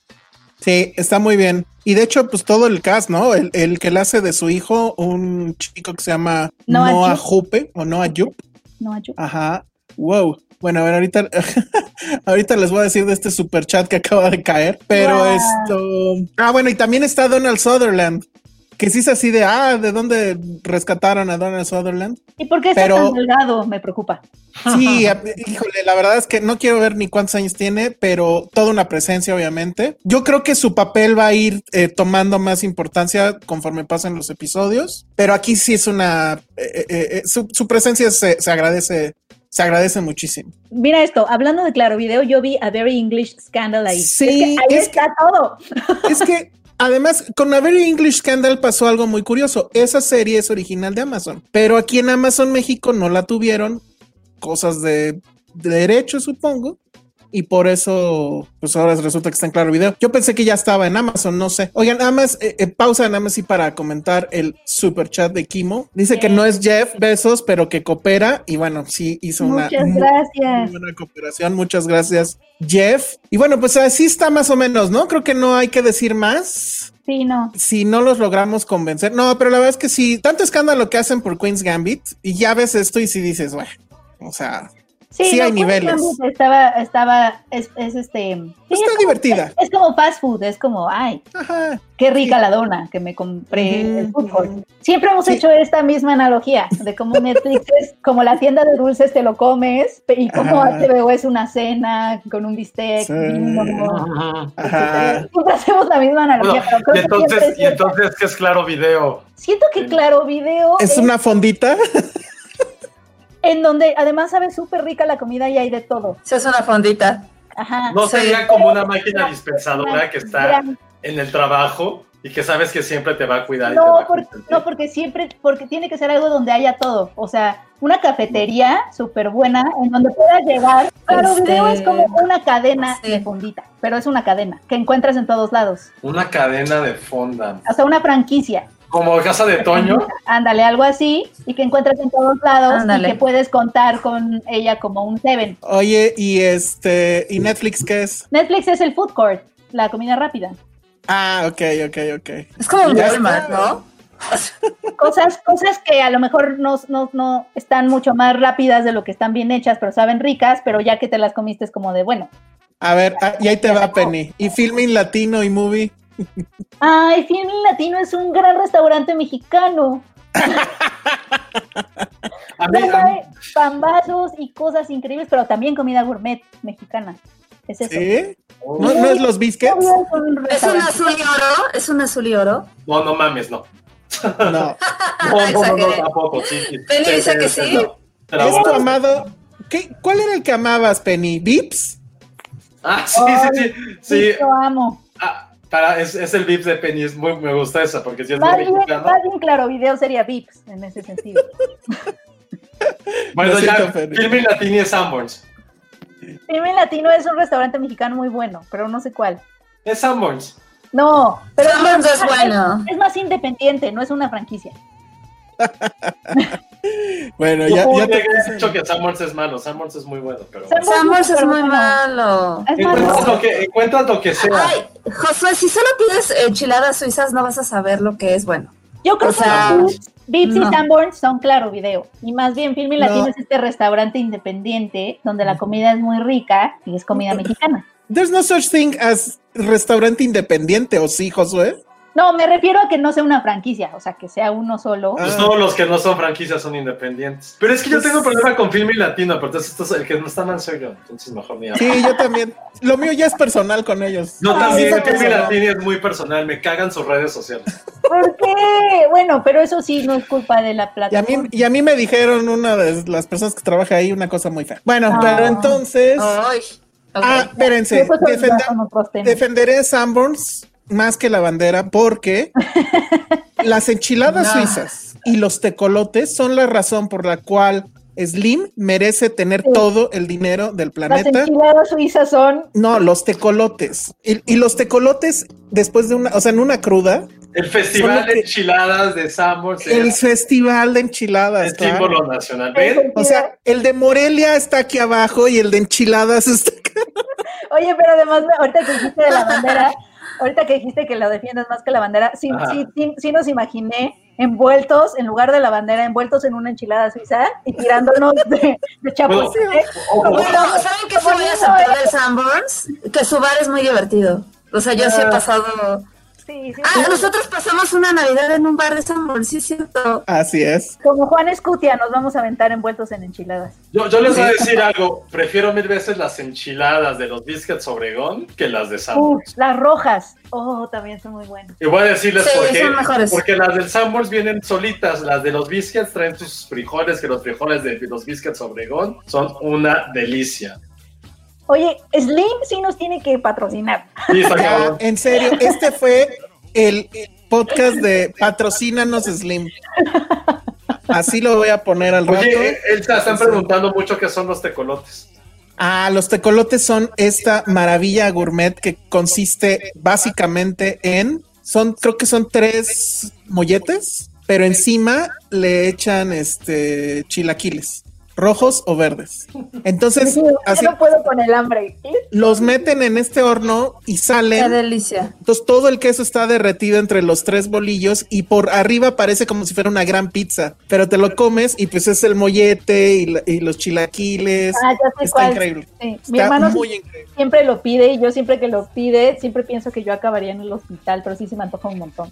Sí, está muy bien. Y de hecho, pues todo el cast, ¿no? El, el que le hace de su hijo, un chico que se llama Noah, Jupe o Noah Jupe. Noah Jupe. Ajá. Wow. Bueno, a ver, ahorita, ahorita les voy a decir de este super chat que acaba de caer, pero esto. Ah, bueno, y también está Donald Sutherland, que sí es así de, ah, ¿de dónde rescataron a Donald Sutherland? ¿Y por qué está tan delgado? Me preocupa. Sí, híjole, la verdad es que no quiero ver ni cuántos años tiene, pero toda una presencia, obviamente. Yo creo que su papel va a ir eh, tomando más importancia conforme pasen los episodios, pero aquí sí es una, eh, eh, su, presencia se, agradece se agradece muchísimo. Mira esto, hablando de Claro Video, yo vi a Very English Scandal ahí. Sí, es que ahí está todo. Es que Además, con A Very English Scandal pasó algo muy curioso. Esa serie es original de Amazon, pero aquí en Amazon México no la tuvieron. Cosas de, de derecho, supongo y por eso, pues ahora resulta que está en claro video. Yo pensé que ya estaba en Amazon, no sé. Oigan, nada más, eh, eh, pausa nada más y para comentar el super chat de Kimo. Dice que no es Jeff Besos, pero que coopera y bueno, sí hizo una Muchas muy- gracias. muy buena cooperación. Muchas gracias, Jeff. Y bueno, pues así está más o menos, ¿no? Creo que no hay que decir más. Sí, no. Si no los logramos convencer, no, pero la verdad es que sí, tanto escándalo que hacen por Queen's Gambit y ya ves esto y si dices, bueno, o sea, Sí, Sí no, hay Queen's niveles. Estaba, estaba, es, es este. sí, está es como- divertida. Es como fast food, es como, ay, Ajá. qué rica la dona que me compré Ujú, el ujú. Siempre hemos Sí. hecho esta misma analogía de cómo Netflix es como la tienda de dulces te lo comes y Ajá. HBO es una cena con un bistec. Sí. Ujú. Ajá. Siempre hacemos la misma analogía. Bueno, pero creo y entonces, es y entonces, ¿qué es claro video? Siento que Claro Video Es una fondita. En donde además sabe súper rica la comida y hay de todo. Sí, es una fondita. Ajá. No Sí. sería como una máquina dispensadora que está Gran- en el trabajo y que sabes que siempre te va a cuidar y te va No, a porque, no, porque siempre, porque tiene que ser algo donde haya todo. O sea, una cafetería súper buena en donde puedas llegar. Claro, Este, video es como una cadena sí. de fondita, pero es una cadena que encuentras en todos lados. Una cadena de fonda. Hasta una franquicia. Como casa de Toño. Ándale, algo así, y que encuentras en todos lados y que puedes contar con ella como un Seven. Oye, y este, ¿y Netflix qué es? Netflix es el food court, la comida rápida. Ah, ok, ok, ok. Es como un Walmart, ¿no? Cosas, cosas que a lo mejor no, no, no están mucho más rápidas de lo que están bien hechas, pero saben ricas, pero ya que te las comiste es como de bueno. A ver, ah, y ahí te va Penny. ¿Y filming latino y movie? Ay, Filmin Latino es un gran restaurante mexicano. A mí, No, a mí- hay pambazos y cosas increíbles, pero también comida gourmet mexicana. Es eso. ¿Sí? ¿No, no es los biscuits? Es un Es un restaurante. azul y oro. Es un azul y oro. no, no mames, no. No. No, no, no, tampoco. Sí, sí. Penny dice que sí. ¿Es tu amado? ¿Qué, ¿Cuál era el que amabas, Penny? ¿Vips? Ah, sí, sí, sí. Sí, sí. lo amo. Ah, para, es, es el Vips de Penny, es muy, me gusta esa porque si es muy Más bien, mexicano. más bien, claro, video sería VIPs en ese sentido. Bueno, ya. Filming Latini es Sanborns. Filmin Latino es un restaurante mexicano muy bueno, pero no sé cuál. Es Sanborns. No, pero Sanborns es bueno. Es más independiente, no es una franquicia. Bueno, Yo ya, te he dicho que Sanborns es malo, Sanborns es muy bueno, pero... Sanborns es muy malo. Es Encuentras lo que, encuentras lo que sea. Ay, Josué, si solo pides enchiladas suizas, no vas a saber lo que es bueno. Yo creo O sea, que Vips, Vips y no. Sanborns son claro video. Y más bien Filmin No. Latino es este restaurante independiente donde la comida es muy rica y es comida mexicana. There's no such thing as restaurante independiente, ¿o sí, Josué? No, me refiero a que no sea una franquicia, o sea, que sea uno solo. Ah. Pues todos los que no son franquicias son independientes. Pero es que yo Pues- tengo problema con Filming Latino, pero entonces esto es el que no está tan serio, entonces mejor ni. Sí, yo también. Lo mío ya es personal con ellos. No, Ah, también sí, Filming personal. Latino es muy personal, me cagan sus redes sociales. ¿Por qué? Bueno, pero eso sí no es culpa de la Y a, plataforma. mí, y a mí me dijeron una de las personas que trabaja ahí una cosa muy fea. Bueno, Ah. pero entonces. Ay. Ah, espérense. Defenda- defenderé Sanborns más que la bandera porque las enchiladas No. suizas y los tecolotes son la razón por la cual Slim merece tener Sí. todo el dinero del Las planeta. enchiladas suizas son No, los tecolotes. Y, y los tecolotes, después de una, o sea, en una cruda, El festival que- de enchiladas de Sanborns el es festival de enchiladas. el claro. símbolo nacional. ¿Ven? O sea, el de Morelia está aquí abajo y el de enchiladas está acá. Oye, pero además, ahorita que dijiste de la bandera, ahorita que dijiste que la defiendes más que la bandera, sí, sí, sí, sí nos imaginé envueltos, en lugar de la bandera, envueltos en una enchilada suiza y tirándonos de, de Bueno, ¿saben qué Como voy a aceptar del Sanborns? Que su bar es muy divertido. O sea, yo sí he Ah. pasado. Sí, sí, Ah, sí. nosotros pasamos una Navidad en un bar de Sanborns, sí es cierto. Así es. Como Juan Escutia, nos vamos a aventar envueltos en enchiladas. Yo, yo les voy a decir algo, prefiero mil veces las enchiladas de los biscuits Obregón que las de Uh, Sanborns. las rojas. Oh, también son muy buenas. Y voy a decirles Sí, por qué. son mejores. Porque las del Sanborns vienen solitas, las de los biscuits traen sus frijoles, que los frijoles de los biscuits Obregón son una delicia. Oye, Slim sí nos tiene que patrocinar. Sí, en serio, este fue el podcast de Patrocínanos Slim. Así lo voy a poner al rato. Oye, Elsa, están preguntando mucho qué son los tecolotes. Ah, los tecolotes son esta maravilla gourmet que consiste básicamente en, son, creo que son tres molletes, pero encima le echan este chilaquiles rojos o verdes. Entonces, así no puedo con el hambre. Los meten en este horno y salen. Qué delicia. Entonces todo el queso está derretido entre los tres bolillos y por arriba parece como si fuera una gran pizza, pero te lo comes y pues es el mollete y, los chilaquiles. Ah, ya sé está increíble. Mi hermano siempre lo pide y yo siempre que lo pide, siempre pienso que yo acabaría en el hospital, pero sí se me antoja un montón.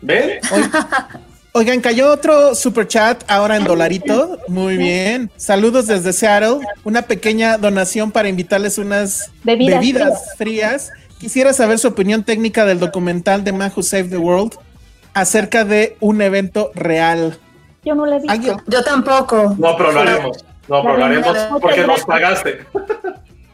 ¿Ven? Oigan, cayó otro super chat ahora en dolarito. Muy bien. Saludos desde Seattle. Una pequeña donación para invitarles unas bebidas, frías. Quisiera saber su opinión técnica del documental de Man Who Saved the World acerca de un evento real. Yo no le he Yo tampoco. No, pero lo haremos. No, pero lo haremos porque nos pagaste.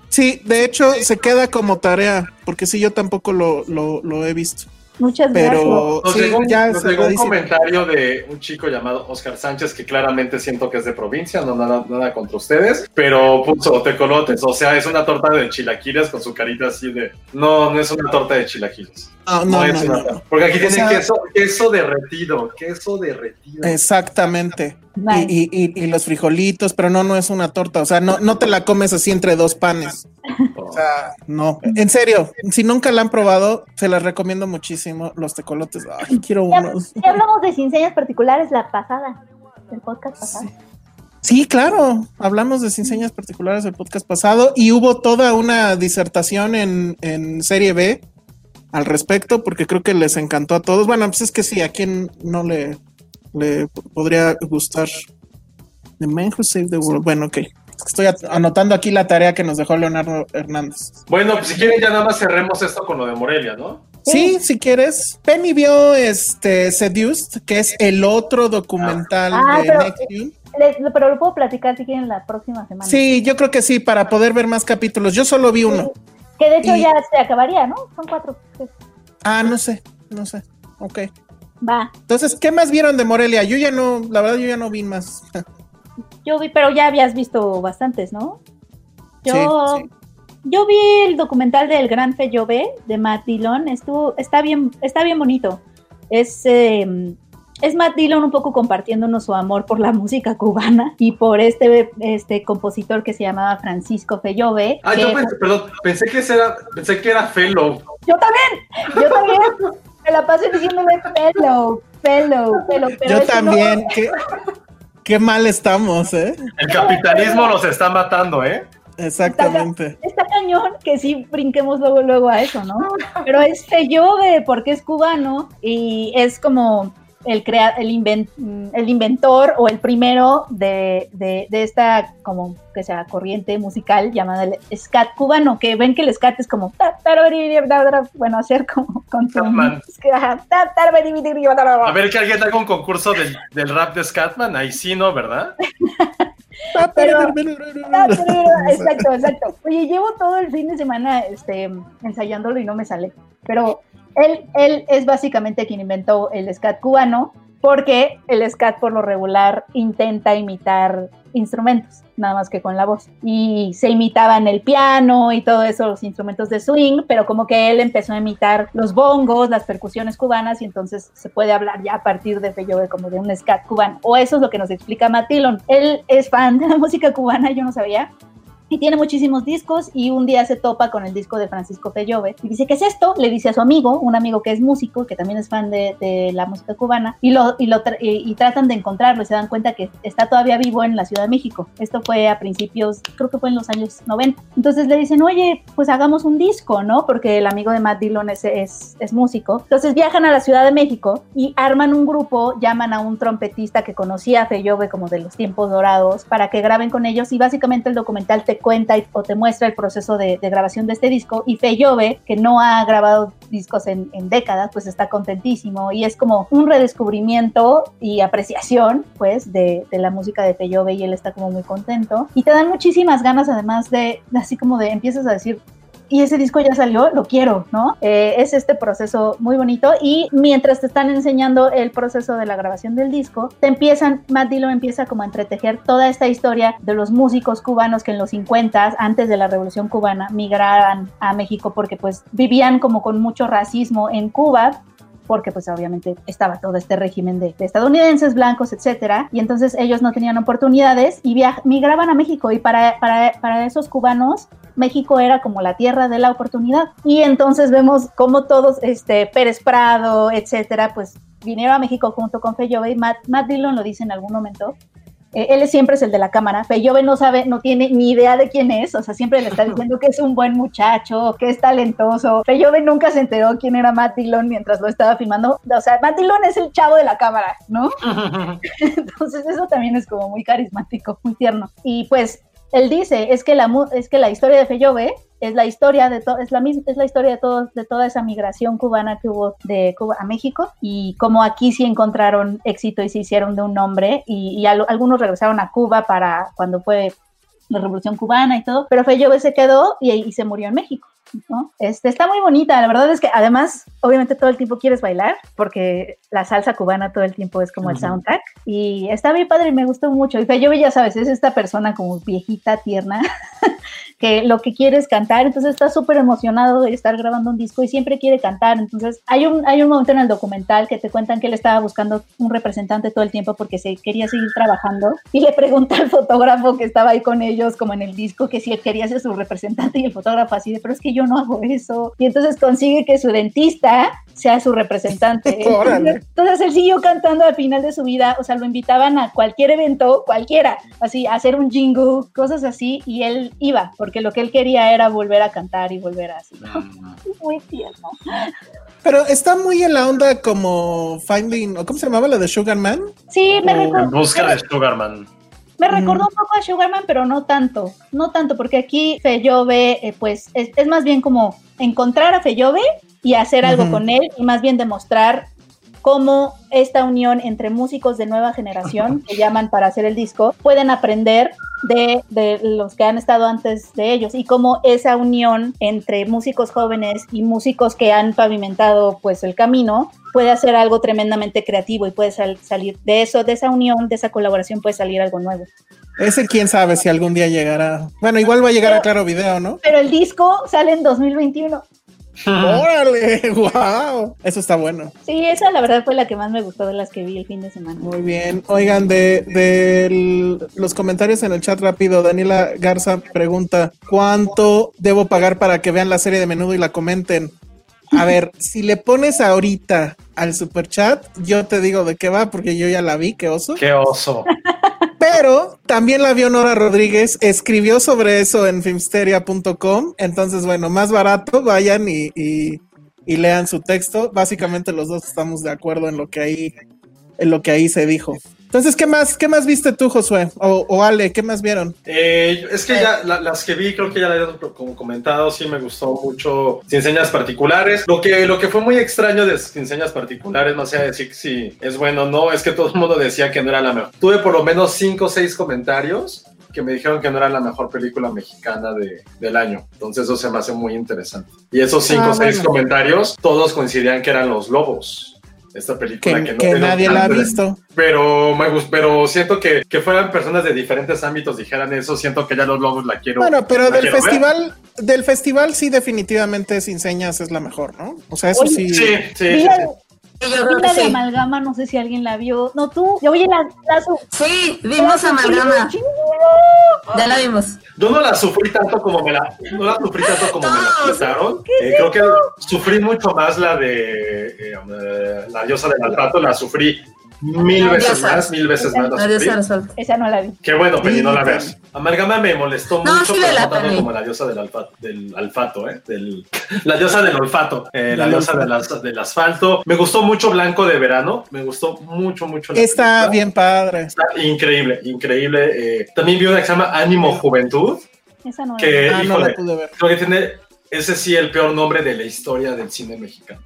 Sí, de hecho se queda como tarea, porque sí, yo tampoco lo, lo he visto. Muchas Pero, gracias. Nos llegó, un comentario de un chico llamado Oscar Sánchez, que claramente siento que es de provincia, no nada, nada contra ustedes, pero puso tecolotes, o sea, es una torta de chilaquiles con su carita así de. No, no es una torta de chilaquiles. no, no, es una, Porque aquí tiene queso, queso derretido, queso derretido. Exactamente. Y, y, y, los frijolitos, pero no, no es una torta. O sea, no, no te la comes así entre dos panes. O sea, no. En serio, si nunca la han probado, se las recomiendo muchísimo. Los tecolotes. Ay, quiero unos. Ya hablamos de cinceñas particulares la pasada, el podcast pasado. Sí. claro, hablamos de cinceñas particulares el podcast pasado y hubo toda una disertación en, en Serie B al respecto, porque creo que les encantó a todos. Bueno, pues es que sí, a quien no le le podría gustar. The Man Who Saved the World. Bueno, ok. Estoy anotando aquí la tarea que nos dejó Leonardo Hernández. Bueno, pues si quieren ya nada más cerremos esto con lo de Morelia, ¿no? Sí, si quieres. Penny vio este Seduced, que es el otro documental ah. de pero, Nexium. pero lo puedo platicar si quieren la próxima semana. Sí, yo creo que sí, para poder ver más capítulos. Yo solo vi uno. Que de hecho ya se acabaría, ¿no? Son cuatro. Ah, no sé, no sé. Ok. Va. Entonces, ¿qué más vieron de Morelia? Yo ya no, la verdad, yo ya no vi más. yo vi, pero ya habías visto bastantes, ¿no? Yo, yo vi el documental del Gran Feyové de Matt Dillon. Estuvo, está bien, está bien bonito. Es, em, es Matt Dillon un poco compartiéndonos su amor por la música cubana y por este, este compositor que se llamaba Francisco Feyove. Ah, yo pensé, perdón, pensé que era, pensé que era Fellow. Yo también, yo también. Me la paso diciéndome pelo, pelo, pelo. Yo también. Qué, mal estamos, ¿eh? El capitalismo nos está matando, ¿eh? Exactamente. Está, cañón que sí brinquemos luego, luego a eso, ¿no? Pero es de porque es cubano y es como el, crea el, el inventor o el primero de, de, esta como que sea corriente musical llamada el scat cubano, que ven que el scat es como bueno, hacer como con A ver que alguien haga un concurso del, del rap de Scatman, ahí sí, ¿no? ¿Verdad? exacto, exacto. Oye, llevo todo el fin de semana este, ensayándolo y no me sale. Pero él, es básicamente quien inventó el scat cubano, porque el scat por lo regular intenta imitar instrumentos, nada más que con la voz. Y se imitaban el piano y todo eso, los instrumentos de swing, pero como que él empezó a imitar los bongos, las percusiones cubanas, y entonces se puede hablar ya a partir de Feyove como de un scat cubano. O eso es lo que nos explica Matilon. Él es fan de la música cubana, yo no sabía, y tiene muchísimos discos y un día se topa con el disco de Francisco Pellove y dice, ¿qué es esto? Le dice a su amigo, un amigo que es músico, que también es fan de, de la música cubana, y, lo, y, lo y, tratan de encontrarlo y se dan cuenta que está todavía vivo en la Ciudad de México. Esto fue a principios, creo que fue en los años 90. Entonces le dicen, oye, pues hagamos un disco, ¿no? Porque el amigo de Matt Dillon es, es, es músico. Entonces viajan a la Ciudad de México y arman un grupo, llaman a un trompetista que conocía a Fellove como de los tiempos dorados para que graben con ellos y básicamente el documental te cuenta o te muestra el proceso de, grabación de este disco y Feyove, que no ha grabado discos en, décadas, pues está contentísimo y es como un redescubrimiento y apreciación pues de, la música de Feyove y él está como muy contento. Y te dan muchísimas ganas además de así como de empiezas a decir y ese disco ya salió, lo quiero, ¿no? Eh, es este proceso muy bonito y mientras te están enseñando el proceso de la grabación del disco, te empiezan, Matt Dillon empieza como a entretejer toda esta historia de los músicos cubanos que en los 50, antes de la Revolución Cubana, migraban a México porque pues vivían como con mucho racismo en Cuba porque pues obviamente estaba todo este régimen de, estadounidenses, blancos, etcétera, y entonces ellos no tenían oportunidades y migraban a México y para, para, para esos cubanos México era como la tierra de la oportunidad. Y entonces vemos cómo todos, este, Pérez Prado, etcétera, pues vinieron a México junto con Feyove y Matt, Matt Dillon lo dice en algún momento, eh, él siempre es el de la cámara. Feyove no sabe, no tiene ni idea de quién es, o sea, siempre le está diciendo que es un buen muchacho, que es talentoso. Feyove nunca se enteró quién era Matt Dillon mientras lo estaba filmando. O sea, Matt Dillon es el chavo de la cámara, ¿no? Entonces eso también es como muy carismático, muy tierno. Y pues él dice, es que la, es que la historia de Feyove es la historia de todo, es la misma, es la historia de todo, de toda esa migración cubana que hubo de Cuba a México y como aquí sí encontraron éxito y se hicieron de un nombre y, algunos regresaron a Cuba para cuando fue la revolución cubana y todo, pero Feyove se quedó y, y se murió en México. Este, está muy bonita, la verdad es que además, obviamente todo el tiempo quieres bailar, porque la salsa cubana todo el tiempo es como el soundtrack, y está bien padre y me gustó mucho. Y yo ya sabes, es esta persona como viejita, tierna, que lo que quiere es cantar, entonces está súper emocionado de estar grabando un disco y siempre quiere cantar. Entonces hay un, hay un momento en el documental que te cuentan que él estaba buscando un representante todo el tiempo porque se quería seguir trabajando y le pregunta al fotógrafo que estaba ahí con ellos, como en el disco, que si él quería ser su representante y el fotógrafo así de, pero es que yo no hago eso. Y entonces consigue que su dentista sea su representante. entonces él siguió cantando al final de su vida, o sea, lo invitaban a cualquier evento, cualquiera, así, a hacer un jingle, cosas así, y él iba, porque lo que él quería era volver a cantar y volver a así. Muy tierno. Pero está muy en la onda como Finding, ¿cómo se llamaba la de Sugarman? Sí, me recuerdo. En busca de Sugarman. Me recordó un poco a Sugarman, pero no tanto, no tanto, porque aquí Feyove, eh, pues es, es, más bien como encontrar a Feyove y hacer algo con él y más bien demostrar cómo esta unión entre músicos de nueva generación, que llaman para hacer el disco, pueden aprender de, de, los que han estado antes de ellos y cómo esa unión entre músicos jóvenes y músicos que han pavimentado pues el camino puede hacer algo tremendamente creativo y puede salir de eso, de esa unión, de esa colaboración puede salir algo nuevo. Ese quién sabe si algún día llegará. Bueno, igual va a llegar a Claro Video, ¿no? Pero el disco sale en 2021. ¡Órale! ¡Wow! Eso está bueno. Sí, esa la verdad fue la que más me gustó de las que vi el fin de semana. Muy bien. Oigan, de, los comentarios en el chat rápido, Daniela Garza pregunta: ¿Cuánto debo pagar para que vean la serie de menudo y la comenten? A ver, si le pones ahorita al super chat, yo te digo de qué va, porque yo ya la vi, qué oso. Qué oso. Pero también la vio Nora Rodríguez, escribió sobre eso en filmsteria.com. Entonces, bueno, más barato, vayan y, y, lean su texto. Básicamente los dos estamos de acuerdo en lo que ahí, en lo que ahí se dijo. Entonces, ¿qué más, qué más viste tú, Josué? O, Ale, ¿qué más vieron? Eh, es que ya las que vi, creo que ya las he como comentado, sí me gustó mucho Sin Señas Particulares. Lo que, lo que fue muy extraño de Sin Señas Particulares, no sé decir si es bueno o no, es que todo el mundo decía que no era la mejor. Tuve por lo menos cinco o seis comentarios que me dijeron que no era la mejor película mexicana de, del año. Entonces eso se me hace muy interesante. Y esos cinco o ah, seis comentarios, todos coincidían que eran los lobos esta película que, nadie la ha visto. Pero me pero siento que, que fueran personas de diferentes ámbitos dijeran eso, siento que ya los lobos la quiero. Bueno, pero del festival, del festival sí definitivamente Sin Señas es la mejor, ¿no? O sea, eso sí. Sí, sí, la de Amalgama, no sé si alguien la vio. No, tú. Yo oye, la, la Sí, vimos Amalgama. Ya la vimos. Yo no la sufrí tanto como me la, no la sufrí tanto como me la pintaron. Eh, creo que sufrí mucho más la de eh, la diosa del maltrato, la sufrí Mil veces más, mil veces más. Esa no la vi. Qué bueno, Penny, no la veas. Amalgama me molestó mucho, pero no tanto como la diosa del, alfato, del alfato, ¿eh? Del, la diosa del olfato, eh, la diosa del, del, asfalto. Me gustó mucho Blanco de Verano, me gustó mucho, mucho. Está bien padre. Está increíble, increíble. Eh, también vi una que se llama Ánimo Juventud. Esa no, que, ah, no la pude ver. Creo que tiene ese sí el peor nombre de la historia del cine mexicano.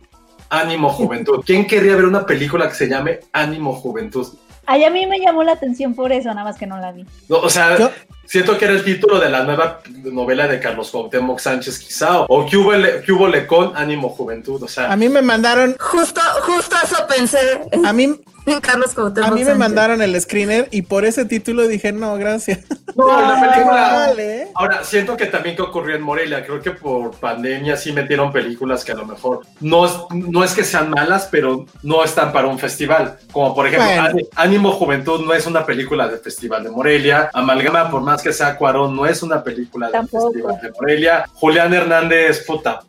Ánimo Juventud. ¿Quién querría ver una película que se llame Ánimo Juventud? Ay, a mí me llamó la atención por eso, nada más que no la vi. o sea, siento que era el título de la nueva novela de Carlos Cuauhtémoc Sánchez quizá, o que hubo, le, que hubo le con Ánimo Juventud, o sea. A mí me mandaron... Justo, justo eso pensé. A mí, Carlos Cuauhtémoc a mí me Sánchez. mandaron el screener y por ese título dije, no, gracias. No, la película. Vale. Ahora, siento que también que ocurrió en Morelia. Creo que por pandemia sí metieron películas que a lo mejor no es, no es que sean malas, pero no están para un festival. Como por ejemplo, Bueno. Ánimo Juventud no es una película del Festival de Morelia. Amalgama, por más que sea Cuarón, no es una película del Tampoco. Festival de Morelia. Julián Hernández, puta.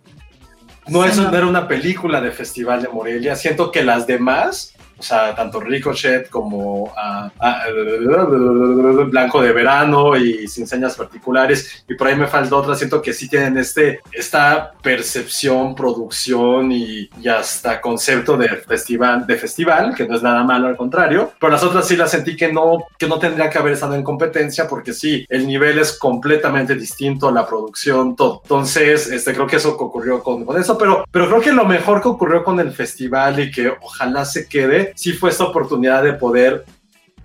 No, Sí, no era una película de Festival de Morelia. Siento que las demás, o sea, tanto Ricochet como Blanco de Verano y Sin Señas Particulares, y por ahí me falta otra, siento que sí tienen este, esta percepción, producción y, y hasta concepto de festival, de festival, que no es nada malo, al contrario, pero las otras sí las sentí que no, que no tendría que haber estado en competencia, porque sí, el nivel es completamente distinto, la producción, todo. Entonces, este, creo que eso ocurrió con, con eso, pero, pero creo que lo mejor que ocurrió con el festival y que ojalá se quede, sí fue esta oportunidad de poder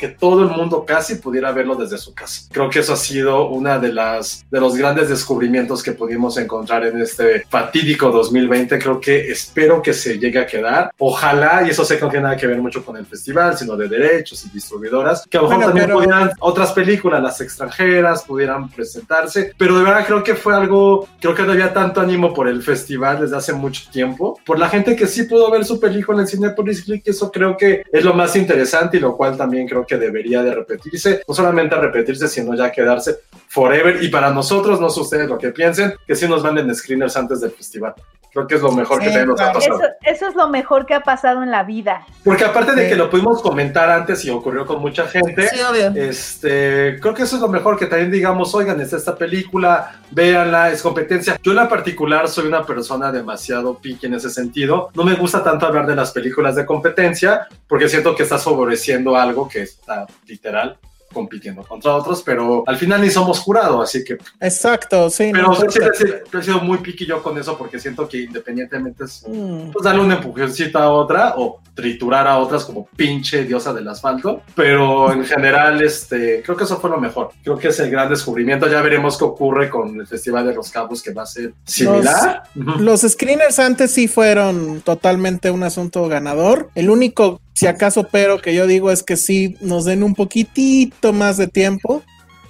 que todo el mundo casi pudiera verlo desde su casa. Creo que eso ha sido una de las de los grandes descubrimientos que pudimos encontrar en este fatídico 2020. Creo que espero que se llegue a quedar. Ojalá, y eso sé que no tiene nada que ver mucho con el festival, sino de derechos y distribuidoras, que a lo mejor Bueno, también pero- pudieran otras películas, las extranjeras, pudieran presentarse. Pero de verdad creo que fue algo, creo que no había tanto ánimo por el festival desde hace mucho tiempo. Por la gente que sí pudo ver su película en Cinepolis Click, eso creo que es lo más interesante y lo cual también creo que debería de repetirse. No solamente repetirse, sino ya quedarse forever. Y para nosotros, no sé ustedes lo que piensen, que sí nos manden screeners antes del festival. Creo que es lo mejor que Sí, también nos ha pasado. Eso, eso es lo mejor que ha pasado en la vida. Porque aparte de Sí. que lo pudimos comentar antes y ocurrió con mucha gente, Sí, obvio. este, creo que eso es lo mejor, que también digamos, oigan, está esta película, véanla, es competencia. Yo en la particular soy una persona demasiado picky en ese sentido. No me gusta tanto hablar de las películas de competencia, porque siento que estás favoreciendo algo que está literal compitiendo contra otros, pero al final ni somos jurado, así que... Exacto, sí. no Pero siempre, siempre he sido muy picky yo con eso, porque siento que independientemente es Mm. pues darle un empujoncito a otra o triturar a otras como pinche diosa del asfalto. Pero en general, este, creo que eso fue lo mejor. Creo que es el gran descubrimiento. Ya veremos qué ocurre con el Festival de los Cabos, que va a ser similar. Los screeners antes sí fueron totalmente un asunto ganador. El único, si acaso, pero que yo digo es que sí nos den un poquitito más de tiempo.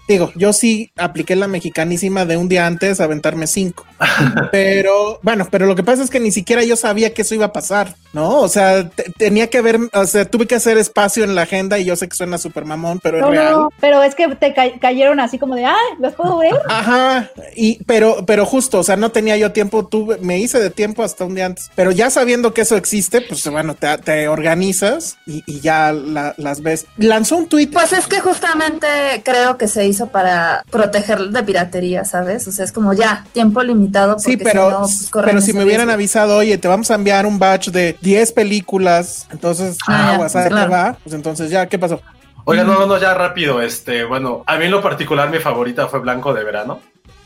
Digo, yo sí apliqué la mexicanísima de un día antes aventarme cinco. pero bueno, pero lo que pasa es que ni siquiera yo sabía que eso iba a pasar, ¿no? O sea, te- tenía que ver, o sea, tuve que hacer espacio en la agenda y yo sé que suena súper mamón, pero es No, real. no, pero es que te ca- cayeron así como de, ah, ¿los puedo ver? Ajá, y pero, pero justo, o sea, no tenía yo tiempo, tuve, me hice de tiempo hasta un día antes, pero ya sabiendo que eso existe, pues bueno, te, te organizas y, y ya la- las ves. Lanzó un tweet, Pues es que justamente creo que se hizo para proteger de piratería, ¿sabes? O sea, es como ya, tiempo limitado. sí, pero, si no, pues, pero si me hubieran riesgo. avisado, oye, te vamos a enviar un batch de 10 películas, entonces, Ah, aguas, claro. va, pues entonces ya, ¿qué pasó? Oigan, no, no, no, ya rápido. Este, bueno, a mí en lo particular mi favorita fue Blanco de Verano.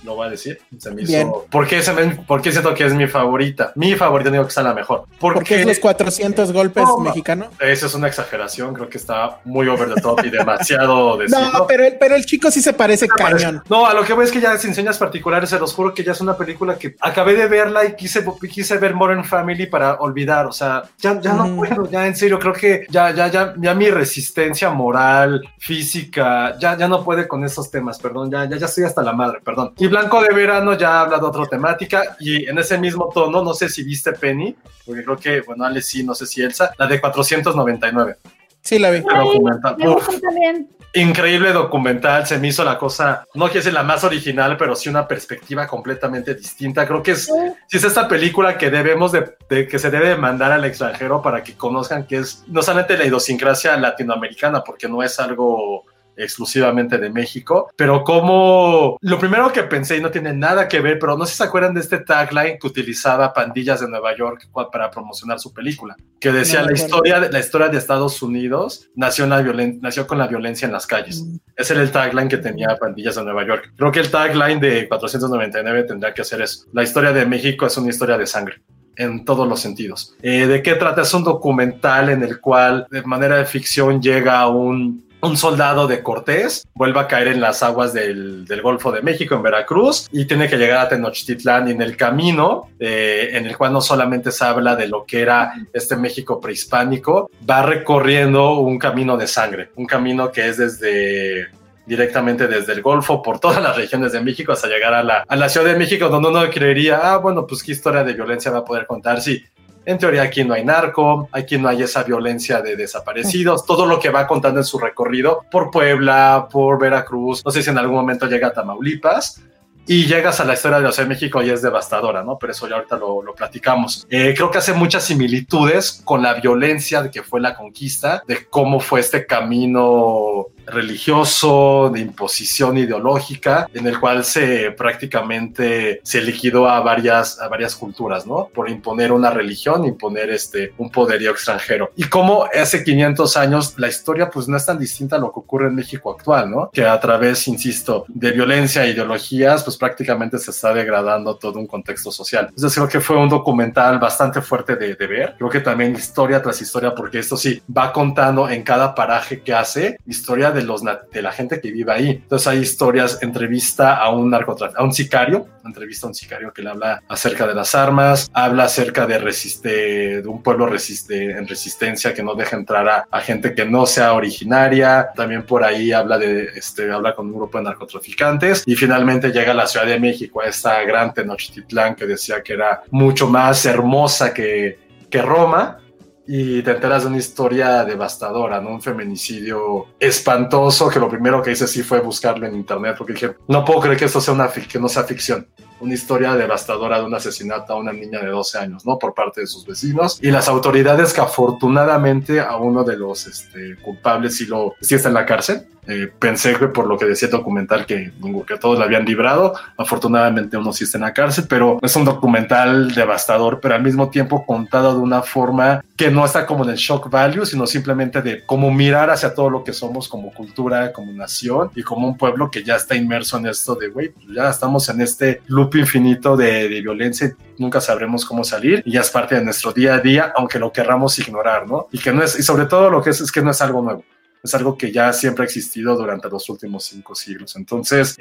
Lo voy a decir. Se me hizo. Bien. ¿Por qué, se me- por qué siento que es mi favorita? Mi favorita, digo que está la mejor. Porque, Porque es los 400 golpes No, mexicanos. Eso es una exageración. Creo que está muy over the top y demasiado decirlo. No, pero el, pero el chico sí se parece cañón. No, a lo que voy es que ya sin señas particulares, se los juro que ya es una película que acabé de verla y quise, quise ver Modern Family para olvidar. O sea, ya, ya no puedo, ya en serio, creo que ya, ya, ya, ya mi resistencia moral, física, ya, ya no puede con esos temas, perdón, ya, ya, ya estoy hasta la madre, perdón. Y Blanco de Verano ya habla de otra temática y en ese mismo tono, no sé si viste Penny, porque creo que, bueno, Ale sí, no sé si Elsa, la de 499. Sí, la vi. Me también. increíble documental, se me hizo la cosa, no quiero decir la más original, pero sí una perspectiva completamente distinta. Creo que es, sí es esta película que debemos de, de- que se debe de mandar al extranjero para que conozcan que es no solamente la idiosincrasia latinoamericana, porque no es algo exclusivamente de México, pero como lo primero que pensé y no tiene nada que ver, pero no sé si se acuerdan de este tagline que utilizaba Pandillas de Nueva York para promocionar su película, que decía No la historia de la historia de Estados Unidos nació la violen- nació con la violencia en las calles. Ese era el tagline que tenía Pandillas de Nueva York. Creo que el tagline de 499 tendría que ser eso. La historia de México es una historia de sangre en todos los sentidos. Eh, ¿De qué trata? Es un documental en el cual de manera de ficción llega un un soldado de Cortés vuelve a caer en las aguas del, del, Golfo de México, en Veracruz, y tiene que llegar a Tenochtitlán y en el camino, eh, en el cual no solamente se habla de lo que era este México prehispánico, va recorriendo un camino de sangre, un camino que es desde directamente desde el Golfo por todas las regiones de México hasta llegar a la, a la Ciudad de México, donde uno creería, ah, bueno, pues qué historia de violencia va a poder contar. Sí, en teoría aquí no hay narco, aquí no hay esa violencia de desaparecidos, todo lo que va contando en su recorrido por Puebla, por Veracruz, no sé si en algún momento llega a Tamaulipas, y llegas a la historia de la Ciudad de México y es devastadora, ¿no? Pero eso ya ahorita lo, platicamos. Eh, creo que hace muchas similitudes con la violencia de que fue la conquista, de cómo fue este camino religioso, de imposición ideológica, en el cual se prácticamente se liquidó a varias, a varias culturas, ¿no? Por imponer una religión, imponer este, un poderío extranjero. Y como hace 500 años la historia pues no es tan distinta a lo que ocurre en México actual, ¿no? Que a través, insisto, de violencia e ideologías, pues prácticamente se está degradando todo un contexto social. Entonces creo que fue un documental bastante fuerte de, de ver. Creo que también historia tras historia, porque esto sí va contando en cada paraje que hace historia de, los, de la gente que vive ahí. Entonces hay historias, entrevista a un narcotraficante, a un sicario, entrevista a un sicario que le habla acerca de las armas, habla acerca de, resiste, de un pueblo resiste, en resistencia que no deja entrar a, a, gente que no sea originaria. También por ahí habla de, este, habla con un grupo de narcotraficantes y finalmente llega a la Ciudad de México, a esta gran Tenochtitlán que decía que era mucho más hermosa que, que Roma y te enteras de una historia devastadora, ¿no? Un feminicidio espantoso que lo primero que hice sí fue buscarlo en internet porque dije, no puedo creer que esto sea una que no sea ficción. Una historia devastadora de un asesinato a una niña de 12 años, ¿no? Por parte de sus vecinos. Y las autoridades que afortunadamente a uno de los este, culpables sí, lo, sí está en la cárcel eh, pensé que por lo que decía el documental que, que todos la habían librado. Afortunadamente uno sí está en la cárcel, pero es un documental devastador, pero al mismo tiempo contado de una forma que no está como en el shock value, sino simplemente de cómo mirar hacia todo lo que somos como cultura, como nación y como un pueblo que ya está inmerso en esto de, güey, pues ya estamos en este loop infinito de, de violencia y nunca sabremos cómo salir y ya es parte de nuestro día a día, aunque lo querramos ignorar, ¿no? Y que no es, y sobre todo lo que es, es que no es algo nuevo es algo que ya siempre ha existido durante los últimos cinco siglos. Entonces,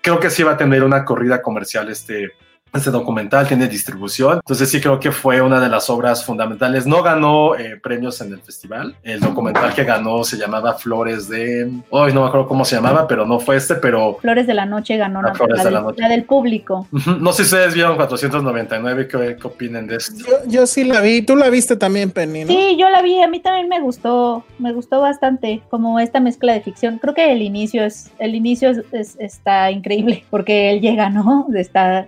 creo que sí va a tener una corrida comercial este, este documental tiene distribución. Entonces sí creo que fue una de las obras fundamentales. No ganó eh, premios en el festival. El documental que ganó se llamaba Flores de... Hoy no me acuerdo cómo se llamaba, pero no fue este, pero... Flores de la Noche ganó la, Flores de la, noche. la, del público. No sé si ustedes vieron 499, ¿qué, qué opinen de esto? Yo, yo, sí la vi. Tú la viste también, Penny, ¿no? Sí, yo la vi. A mí también me gustó. Me gustó bastante como esta mezcla de ficción. Creo que el inicio es... El inicio es, es, está increíble porque él llega, ¿no? De esta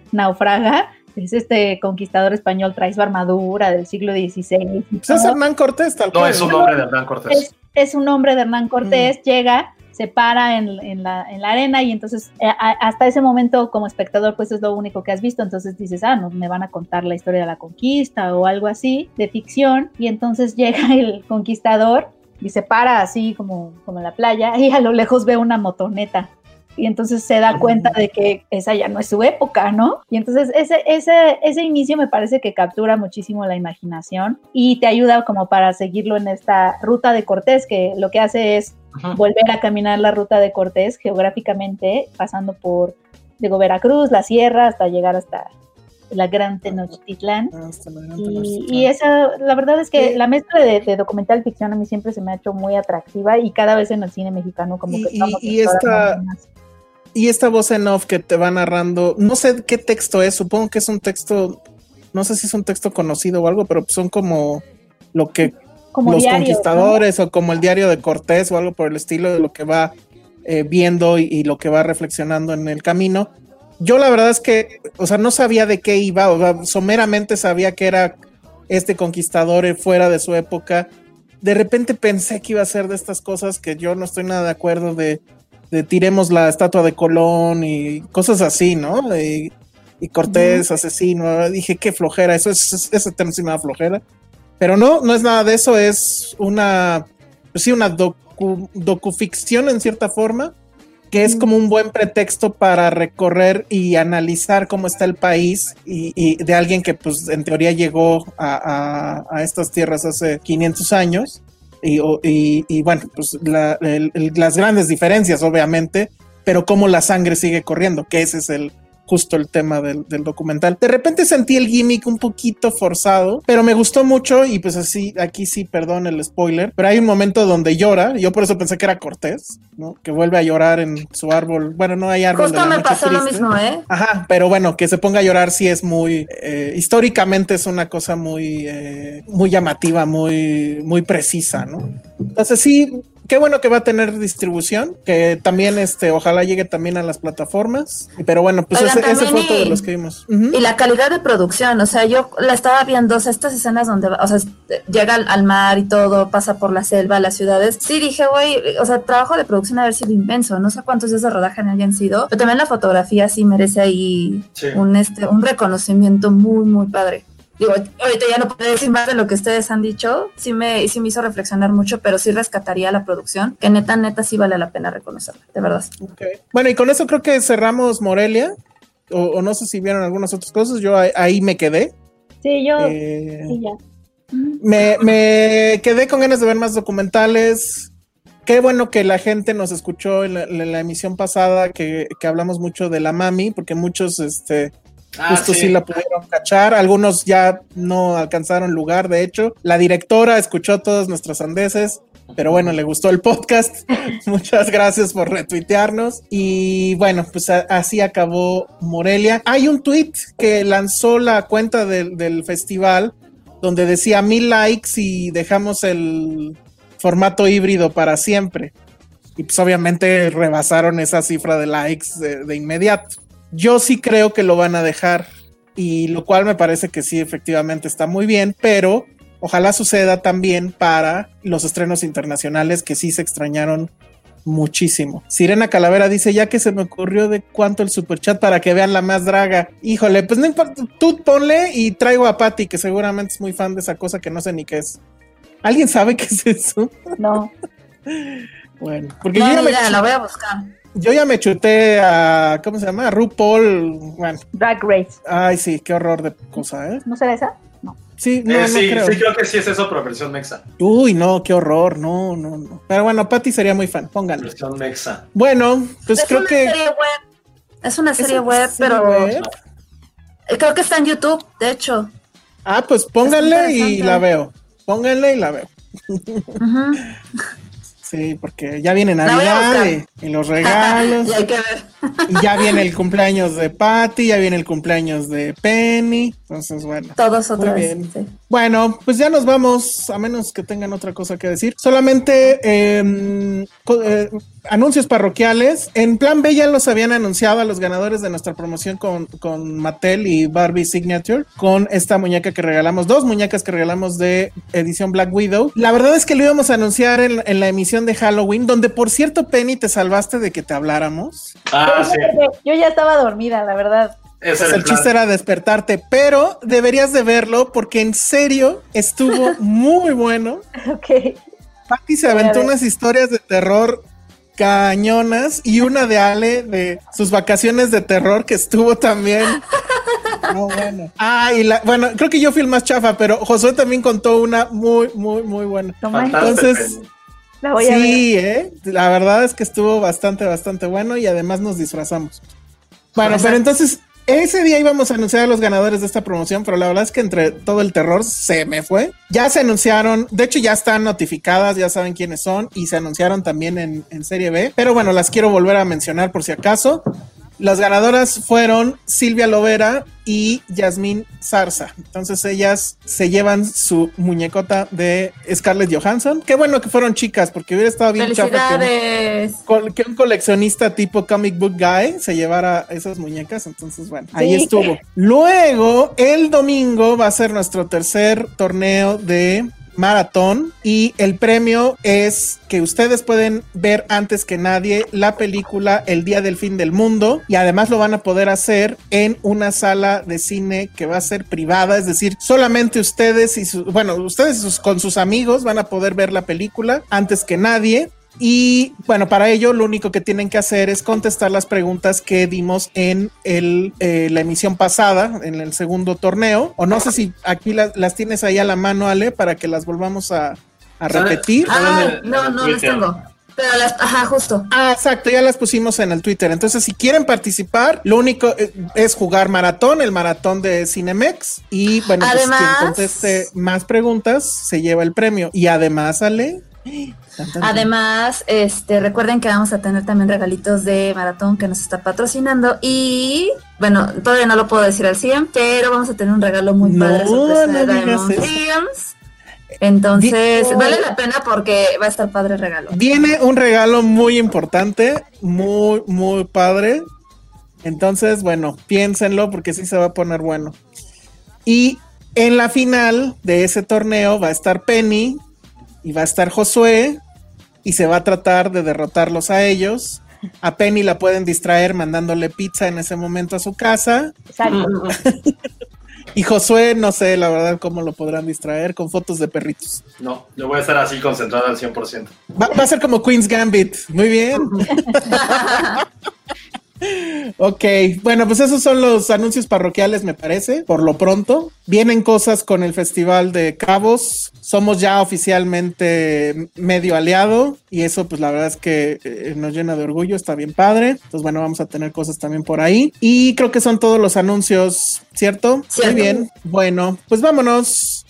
es este conquistador español, trae su armadura del siglo XVI. Pues es Hernán Cortés, tal cual. No, es un nombre de Hernán Cortés. Es, un nombre de Hernán Cortés, mm. llega, se para en, en, la, en, la, arena y entonces eh, hasta ese momento como espectador pues es lo único que has visto, entonces dices, ah, no, me van a contar la historia de la conquista o algo así, de ficción, y entonces llega el conquistador y se para así como, como en la playa y a lo lejos ve una motoneta y entonces se da cuenta de que esa ya no es su época, ¿no? Y entonces ese, ese, ese inicio me parece que captura muchísimo la imaginación y te ayuda como para seguirlo en esta ruta de Cortés, que lo que hace es volver a caminar la ruta de Cortés geográficamente, pasando por digo, Veracruz, la sierra, hasta llegar hasta la Gran Tenochtitlán. Ah, y, y, esa, la verdad es que la mezcla de, de, documental ficción a mí siempre se me ha hecho muy atractiva y cada vez en el cine mexicano como que... Y, y esta, y esta voz en off que te va narrando, no sé qué texto es, supongo que es un texto, no sé si es un texto conocido o algo, pero son como lo que los conquistadores o como el diario de Cortés o algo por el estilo de lo que va eh, viendo y, lo que va reflexionando en el camino. Yo la verdad es que, o sea, no sabía de qué iba, o sea, someramente sabía que era este conquistador fuera de su época. De repente pensé que iba a ser de estas cosas que yo no estoy nada de acuerdo de tiremos la estatua de Colón y cosas así, ¿no? Y, Cortés, asesino. Dije, qué flojera, eso es, ese tema sí me da flojera. Pero no, no es nada de eso, es una, pues sí, una docu, docuficción en cierta forma, que es como un buen pretexto para recorrer y analizar cómo está el país y, de alguien que pues en teoría llegó a, a, a estas tierras hace 500 años y, y, bueno, pues las grandes diferencias, obviamente, pero cómo la sangre sigue corriendo, que ese es el, justo el tema del, documental. De repente sentí el gimmick un poquito forzado, pero me gustó mucho y pues así, aquí sí, perdón el spoiler, pero hay un momento donde llora, yo por eso pensé que era Cortés, ¿no? Que vuelve a llorar en su árbol, bueno, no hay árbol. Justo me pasó lo mismo, ¿eh? Ajá, pero bueno, que se ponga a llorar sí es muy, eh, históricamente es una cosa muy, eh, muy llamativa, muy, muy precisa, ¿no? Entonces sí, qué bueno que va a tener distribución, que también este, ojalá llegue también a las plataformas. Pero bueno, pues ese, ese, fue de los que vimos. Y la calidad de producción, o sea, yo la estaba viendo, o sea, estas escenas donde, o sea, llega al, mar y todo, pasa por la selva, las ciudades. Sí, dije, güey, o sea, trabajo de producción haber sido inmenso, no sé cuántos días de rodaje hayan sido, pero también la fotografía sí merece ahí un, este, un reconocimiento muy, muy padre digo, ahorita ya no puedo decir más de lo que ustedes han dicho, sí me, sí me hizo reflexionar mucho, pero sí rescataría la producción, que neta, neta sí vale la pena reconocerla, de verdad. Bueno, y con eso creo que cerramos Morelia, o, no sé si vieron algunas otras cosas, yo ahí, me quedé. Sí, yo. Eh, sí, ya. Me, me quedé con ganas de ver más documentales. Qué bueno que la gente nos escuchó en la, emisión pasada que, que, hablamos mucho de la mami, porque muchos este, Ah, Justo sí. la pudieron cachar, algunos ya no alcanzaron lugar, de hecho. La directora escuchó todos nuestros andeses, pero bueno, le gustó el podcast. Muchas gracias por retuitearnos. Y bueno, pues así acabó Morelia. Hay un tweet que lanzó la cuenta del festival donde decía mil likes y dejamos el formato híbrido para siempre. Y pues obviamente rebasaron esa cifra de likes de inmediato. Yo sí creo que lo van a dejar y lo cual me parece que sí, efectivamente está muy bien, pero ojalá suceda también para los estrenos internacionales que sí se extrañaron muchísimo. Sirena Calavera dice, ya que se me ocurrió de cuánto el superchat para que vean la más draga. Híjole, pues no importa, tú ponle y traigo a Patty, que seguramente es muy fan de esa cosa que no sé ni qué es. ¿Alguien sabe qué es eso? No. bueno, porque yo ya me... la voy a buscar. Yo ya me chuté a, ¿cómo se llama? A RuPaul. Bueno. Drag Race. Ay, sí, qué horror de cosa, ¿eh? ¿No será esa? No. Sí, no, eh, sí, creo. sí, creo que sí es eso, pero versión mexa. Uy, no, qué horror, no, no, no. Pero bueno, Patty sería muy fan, pónganlo. Versión mexa. Bueno, pues es creo que. Serie web. Es una serie web, pero. Eh, creo que está en YouTube, de hecho. Ah, pues pónganle y la veo. Pónganle y la veo. Sí, porque ya viene Navidad y, los regalos. y, ya viene el cumpleaños de Patty, ya viene el cumpleaños de Penny. Entonces, bueno. Todos otra vez. Bueno, pues ya nos vamos, a menos que tengan otra cosa que decir. Solamente em, eh, anuncios parroquiales. En Plan B ya los habían anunciado a los ganadores de nuestra promoción con, con Mattel y Barbie Signature, con esta muñeca que regalamos, dos muñecas que regalamos de edición Black Widow. La verdad es que lo íbamos a anunciar en, en la emisión de Halloween, donde por cierto, Penny, te salvaste de que te habláramos. Ah, sí. Yo ya estaba dormida, la verdad. Pues el, chiste era despertarte, pero deberías de verlo porque en serio estuvo muy bueno. Ok. Patty se aventó unas historias de terror cañonas y una de Ale de sus vacaciones de terror que estuvo también. bueno. Ah, y la, bueno, creo que yo fui el más chafa, pero Josué también contó una muy, muy, muy buena. Entonces, la voy a sí, ¿eh? la verdad es que estuvo bastante, bastante bueno y además nos disfrazamos. Bueno, pero entonces ese día íbamos a anunciar a los ganadores de esta promoción, pero la verdad es que entre todo el terror se me fue. Ya se anunciaron, de hecho ya están notificadas, ya saben quiénes son y se anunciaron también en, en Serie B, pero bueno, las quiero volver a mencionar por si acaso. Las ganadoras fueron Silvia Lovera y Yasmín Zarza. Entonces ellas se llevan su muñecota de Scarlett Johansson. Qué bueno que fueron chicas, porque hubiera estado bien chafa que un, que un, coleccionista tipo comic book guy se llevara esas muñecas. Entonces, bueno, ahí estuvo. Luego, el domingo va a ser nuestro tercer torneo de maratón y el premio es que ustedes pueden ver antes que nadie la película El Día del Fin del Mundo y además lo van a poder hacer en una sala de cine que va a ser privada, es decir, solamente ustedes y sus, bueno, ustedes con sus amigos van a poder ver la película antes que nadie y bueno, para ello lo único que tienen que hacer es contestar las preguntas que dimos en el, eh, la emisión pasada, en el segundo torneo. O no sé si aquí las tienes ahí a la mano, Ale, para que las volvamos a, a repetir. Ah, no, no las tengo. Pero las, ajá, justo. Ah, exacto, ya las pusimos en el Twitter. Entonces, si quieren participar, lo único eh, es jugar maratón, el maratón de Cinemex. Y bueno, pues quien conteste más preguntas se lleva el premio. Y además, Ale. Además, este, recuerden que vamos a tener también regalitos de maratón que nos está patrocinando y bueno, todavía no lo puedo decir al 100, pero vamos a tener un regalo muy padre sorpresa de Diamond Entonces, vale la pena porque va a estar padre el regalo. Viene un regalo muy importante, muy, muy padre. Entonces, bueno, piénsenlo porque sí se va a poner bueno. Y en la final de ese torneo va a estar Penny y va a estar Josué y se va a tratar de derrotarlos a ellos. A Penny la pueden distraer mandándole pizza en ese momento a su casa. Exacto. y Josué, no sé, la verdad, cómo lo podrán distraer con fotos de perritos. No, yo voy a estar así concentrado al 100%. Va, va a ser como Queen's Gambit. Muy bien. Ok, bueno, pues esos son los anuncios parroquiales, me parece, por lo pronto. Vienen cosas con el Festival de Cabos. Somos ya oficialmente medio aliado y eso pues la verdad es que eh, nos llena de orgullo, está bien padre. Entonces bueno, vamos a tener cosas también por ahí. Y creo que son todos los anuncios, ¿cierto? Muy bien. Bueno, pues vámonos.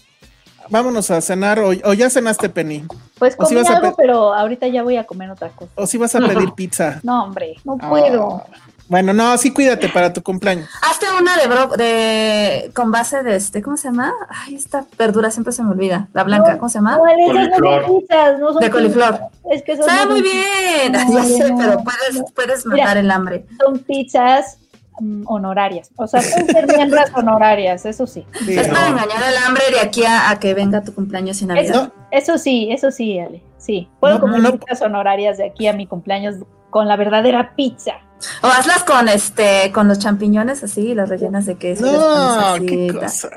Vámonos a cenar o, ya cenaste, Penny. Pues comí algo, pero ahorita ya voy a comer otra cosa. O si vas a pedir pizza. No, hombre, no puedo. Ah. Bueno, no, sí cuídate para tu cumpleaños. Hazte una de bro de con base de este, ¿cómo se llama? Ay, esta verdura siempre se me olvida. La blanca, ¿cómo se llama? No, de coliflor. Es que son Sabe muy bien. ya sé, pero puedes, puedes matar el hambre. Son pizzas honorarias. O sea, pueden ser miembros honorarias, eso sí. es para engañar al hambre de aquí a, que venga tu cumpleaños sin Navidad. Eso, sí, eso sí, Ale. Sí. Puedo comer pizzas honorarias de aquí a mi cumpleaños con la verdadera pizza. O hazlas con este, con los champiñones así, las rellenas de queso. No, qué cosa.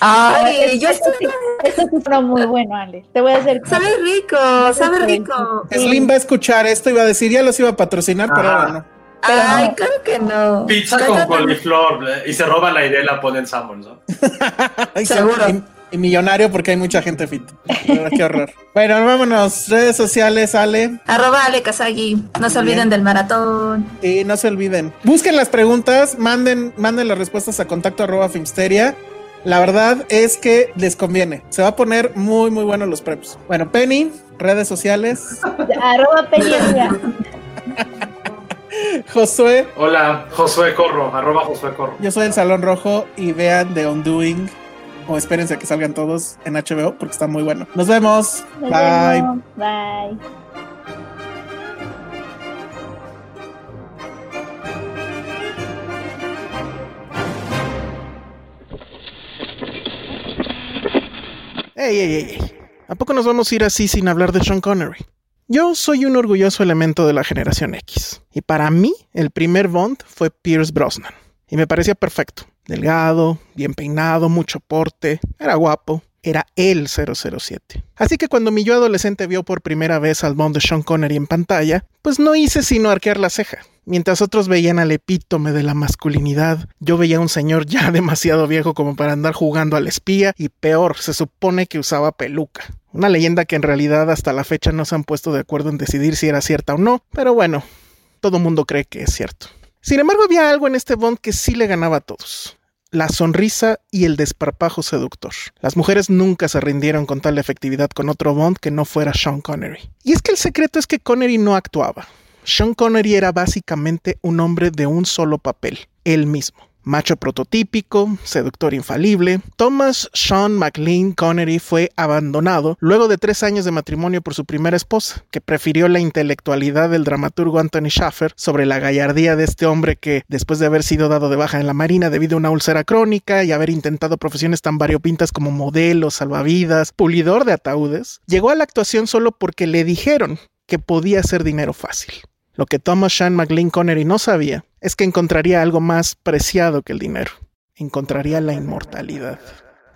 Ay, yo estoy. Esto es muy bueno, Ale. Te voy a hacer. Sabe rico, sabe rico. Slim va a escuchar esto y va a decir, ya los iba a patrocinar, pero ahora no. Ay, claro que no. Pizza con coliflor y se roba la idea y la ponen salmon, ¿no? Seguro y millonario porque hay mucha gente fit. qué horror. Bueno, vámonos. Redes sociales, Ale. Arroba Ale Kazagi. No se olviden del maratón. Sí, no se olviden. Busquen las preguntas, manden, manden las respuestas a contacto arroba Filmsteria. La verdad es que les conviene. Se va a poner muy, muy bueno los premios. Bueno, Penny, redes sociales. arroba Penny. Josué. Hola, Josué Corro, arroba Josué Corro. Yo soy el Salón Rojo y vean The Undoing o espérense a que salgan todos en HBO porque está muy bueno. Nos vemos. Bye. Bye. Ey, ey, ey. ¿A poco nos vamos a ir así sin hablar de Sean Connery? Yo soy un orgulloso elemento de la generación X. Y para mí, el primer Bond fue Pierce Brosnan. Y me parecía perfecto. Delgado, bien peinado, mucho porte, era guapo, era el 007. Así que cuando mi yo adolescente vio por primera vez al Bond de Sean Connery en pantalla, pues no hice sino arquear la ceja. Mientras otros veían al epítome de la masculinidad, yo veía a un señor ya demasiado viejo como para andar jugando al espía y peor, se supone que usaba peluca. Una leyenda que en realidad hasta la fecha no se han puesto de acuerdo en decidir si era cierta o no, pero bueno, todo mundo cree que es cierto. Sin embargo, había algo en este Bond que sí le ganaba a todos. La sonrisa y el desparpajo seductor. Las mujeres nunca se rindieron con tal efectividad con otro Bond que no fuera Sean Connery. Y es que el secreto es que Connery no actuaba. Sean Connery era básicamente un hombre de un solo papel, él mismo macho prototípico, seductor infalible, Thomas Sean McLean Connery fue abandonado luego de tres años de matrimonio por su primera esposa, que prefirió la intelectualidad del dramaturgo Anthony Schaffer sobre la gallardía de este hombre que, después de haber sido dado de baja en la marina debido a una úlcera crónica y haber intentado profesiones tan variopintas como modelo, salvavidas, pulidor de ataúdes, llegó a la actuación solo porque le dijeron que podía hacer dinero fácil. Lo que Thomas Sean McLean Connery no sabía es que encontraría algo más preciado que el dinero. Encontraría la inmortalidad.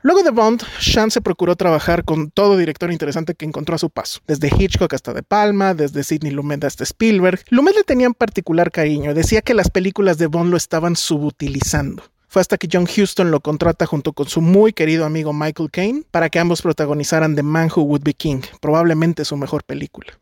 Luego de Bond, Sean se procuró trabajar con todo director interesante que encontró a su paso, desde Hitchcock hasta De Palma, desde Sidney Lumet hasta Spielberg. Lumet le tenía en particular cariño, decía que las películas de Bond lo estaban subutilizando. Fue hasta que John Huston lo contrata junto con su muy querido amigo Michael Caine para que ambos protagonizaran The Man Who Would Be King, probablemente su mejor película.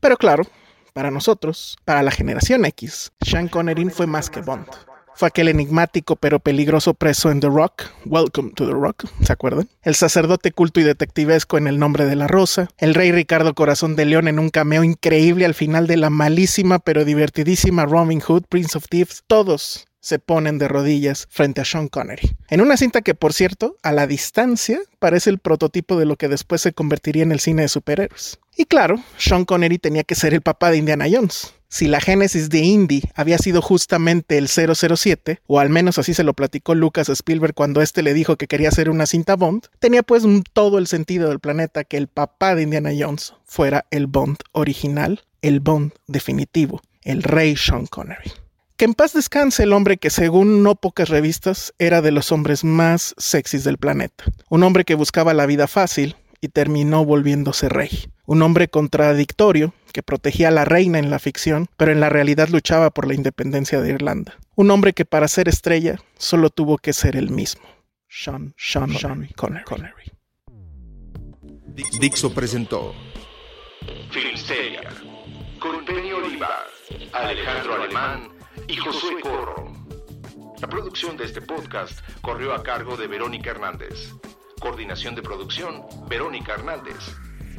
Pero claro, para nosotros, para la generación X, Sean Connery fue más que Bond. Fue aquel enigmático pero peligroso preso en The Rock, Welcome to the Rock, ¿se acuerdan? El sacerdote culto y detectivesco en El nombre de la rosa, el rey Ricardo Corazón de León en un cameo increíble al final de la malísima pero divertidísima Robin Hood, Prince of Thieves, todos se ponen de rodillas frente a Sean Connery. En una cinta que, por cierto, a la distancia parece el prototipo de lo que después se convertiría en el cine de superhéroes. Y claro, Sean Connery tenía que ser el papá de Indiana Jones. Si la génesis de Indy había sido justamente el 007, o al menos así se lo platicó Lucas Spielberg cuando éste le dijo que quería hacer una cinta Bond, tenía pues todo el sentido del planeta que el papá de Indiana Jones fuera el Bond original, el Bond definitivo, el rey Sean Connery. Que en paz descanse el hombre que según no pocas revistas era de los hombres más sexys del planeta. Un hombre que buscaba la vida fácil y terminó volviéndose rey. Un hombre contradictorio que protegía a la reina en la ficción, pero en la realidad luchaba por la independencia de Irlanda. Un hombre que para ser estrella solo tuvo que ser el mismo. Sean, Sean, Sean Connery. Dixo presentó Filmsteria con Penny Oliva, Alejandro Alemán y Josué Corro. La producción de este podcast corrió a cargo de Verónica Hernández. Coordinación de producción, Verónica Hernández.